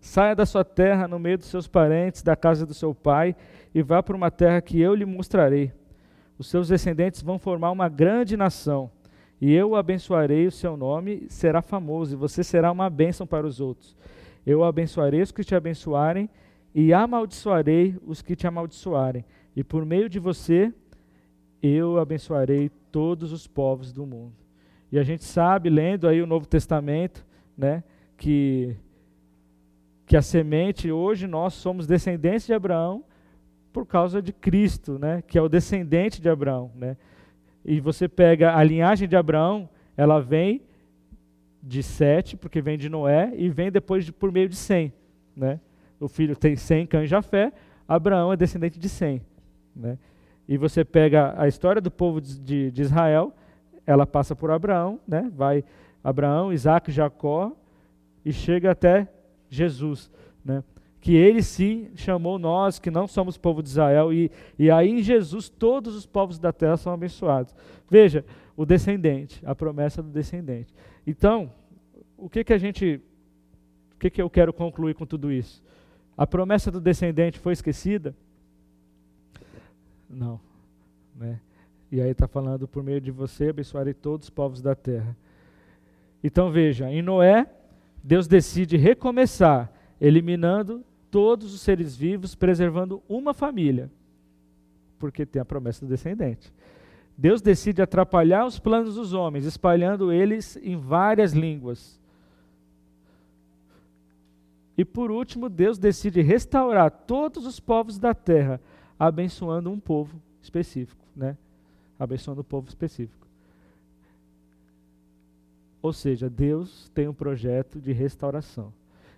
Saia da sua terra, no meio dos seus parentes, da casa do seu pai, e vá para uma terra que eu lhe mostrarei. Os seus descendentes vão formar uma grande nação, e eu abençoarei o seu nome, será famoso, e você será uma bênção para os outros. Eu abençoarei os que te abençoarem, e amaldiçoarei os que te amaldiçoarem. E por meio de você, eu abençoarei todos os povos do mundo. E a gente sabe, lendo aí o Novo Testamento, né, que que a semente, hoje nós somos descendentes de Abraão por causa de Cristo, né, que é o descendente de Abraão. Né? E você pega a linhagem de Abraão, ela vem de Sete, porque vem de Noé, e vem depois de, por meio de Sem. Né? O filho tem Sem, Cã e Jafé, Abraão é descendente de Sem. Né? E você pega a história do povo de, de, Israel, ela passa por Abraão, né? vai Abraão, Isaac, Jacó, e chega até Jesus, né? que ele sim chamou nós, que não somos povo de Israel, e, e aí em Jesus todos os povos da terra são abençoados. Veja, o descendente, a promessa do descendente. Então, o que que a gente, o que que eu quero concluir com tudo isso? A promessa do descendente foi esquecida? Não, né? E aí está falando por meio de você abençoarei todos os povos da terra. Então veja, em Noé, Deus decide recomeçar, eliminando todos os seres vivos, preservando uma família, porque tem a promessa do descendente. Deus decide atrapalhar os planos dos homens, espalhando eles em várias línguas. E por último, Deus decide restaurar todos os povos da terra, abençoando um povo específico, né? Abençoando um povo específico. Ou seja, Deus tem um projeto de restauração.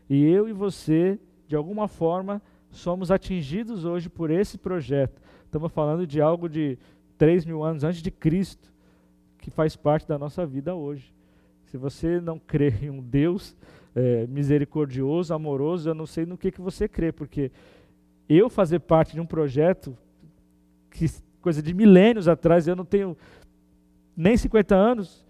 E eu e você, de alguma forma, somos atingidos hoje por esse projeto. Estamos falando de algo de 3 mil anos antes de Cristo, que faz parte da nossa vida hoje. Se você não crê em um Deus é, misericordioso, amoroso, eu não sei no que, que você crê, porque eu fazer parte de um projeto que coisa de milênios atrás, eu não tenho nem 50 anos,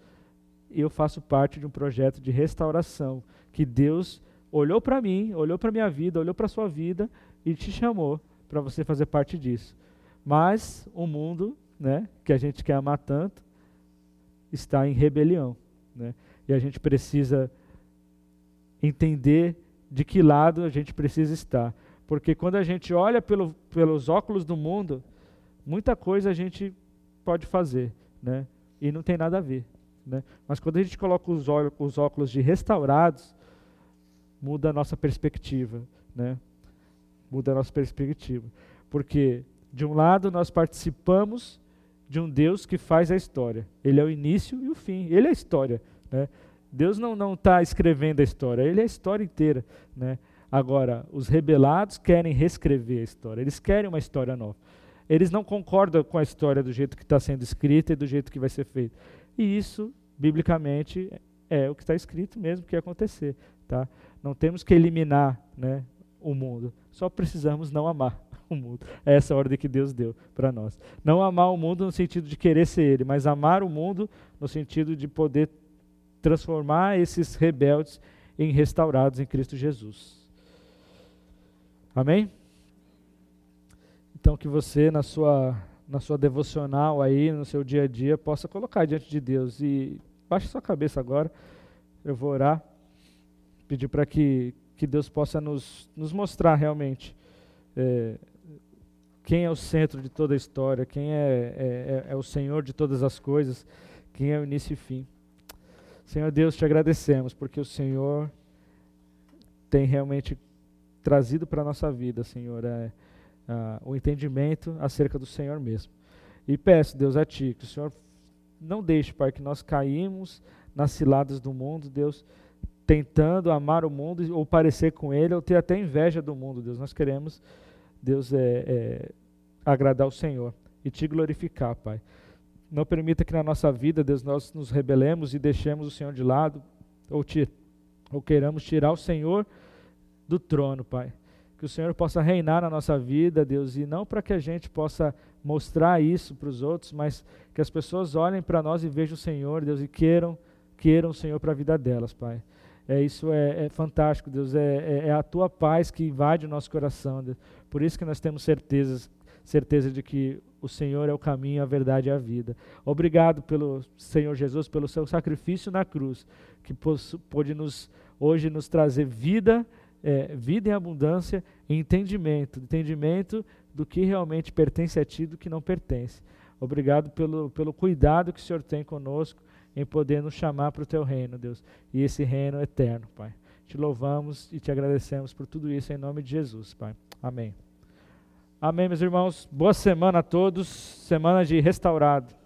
eu faço parte de um projeto de restauração que Deus olhou para mim, olhou para minha vida, olhou para sua vida e te chamou para você fazer parte disso. Mas o mundo, né, que a gente quer amar tanto, está em rebelião, né? E a gente precisa entender de que lado a gente precisa estar, porque quando a gente olha pelo, pelos óculos do mundo, muita coisa a gente pode fazer, né? E não tem nada a ver. Né? Mas quando a gente coloca os, os óculos de restaurados, muda a nossa perspectiva. Né? Muda a nossa perspectiva. Porque, de um lado, nós participamos de um Deus que faz a história. Ele é o início e o fim. Ele é a história. Né? Deus não está escrevendo a história, ele é a história inteira. Né? Agora, os rebelados querem reescrever a história, eles querem uma história nova. Eles não concordam com a história do jeito que está sendo escrita e do jeito que vai ser feito. E isso, biblicamente, é o que está escrito mesmo que ia acontecer. Tá? Não temos que eliminar né, o mundo, só precisamos não amar o mundo. É essa a ordem que Deus deu para nós. Não amar o mundo no sentido de querer ser ele, mas amar o mundo no sentido de poder transformar esses rebeldes em restaurados em Cristo Jesus. Amém? Então que você na sua na sua devocional aí, no seu dia a dia, possa colocar diante de Deus. E baixe sua cabeça agora, eu vou orar, pedir para que, que Deus possa nos, nos mostrar realmente é, quem é o centro de toda a história, quem é, é, é, é o Senhor de todas as coisas, quem é o início e fim. Senhor Deus, te agradecemos, porque o Senhor tem realmente trazido para a nossa vida, Senhor, é, uh, o entendimento acerca do Senhor mesmo. E peço, Deus, a Ti, que o Senhor não deixe, Pai, que nós caímos nas ciladas do mundo, Deus, tentando amar o mundo ou parecer com ele, ou ter até inveja do mundo, Deus. Nós queremos, Deus, é, é, agradar o Senhor e Te glorificar, Pai. Não permita que na nossa vida, Deus, nós nos rebelemos e deixemos o Senhor de lado, ou, te, ou queiramos tirar o Senhor do trono, Pai que o Senhor possa reinar na nossa vida, Deus, e não para que a gente possa mostrar isso para os outros, mas que as pessoas olhem para nós e vejam o Senhor, Deus, e queiram, queiram o Senhor para a vida delas, Pai. É, isso é, é fantástico, Deus, é, é, é, a tua paz que invade o nosso coração, Deus. por isso que nós temos certezas, certeza de que o Senhor é o caminho, a verdade e a vida. Obrigado pelo Senhor Jesus, pelo seu sacrifício na cruz, que pôde nos, hoje nos trazer vida é, vida em abundância e entendimento, entendimento do que realmente pertence a Ti e do que não pertence. Obrigado pelo, pelo cuidado que o Senhor tem conosco em poder nos chamar para o Teu reino, Deus, e esse reino eterno, Pai. Te louvamos e te agradecemos por tudo isso em nome de Jesus, Pai. Amém. Amém, meus irmãos. Boa semana a todos. Semana de restaurado.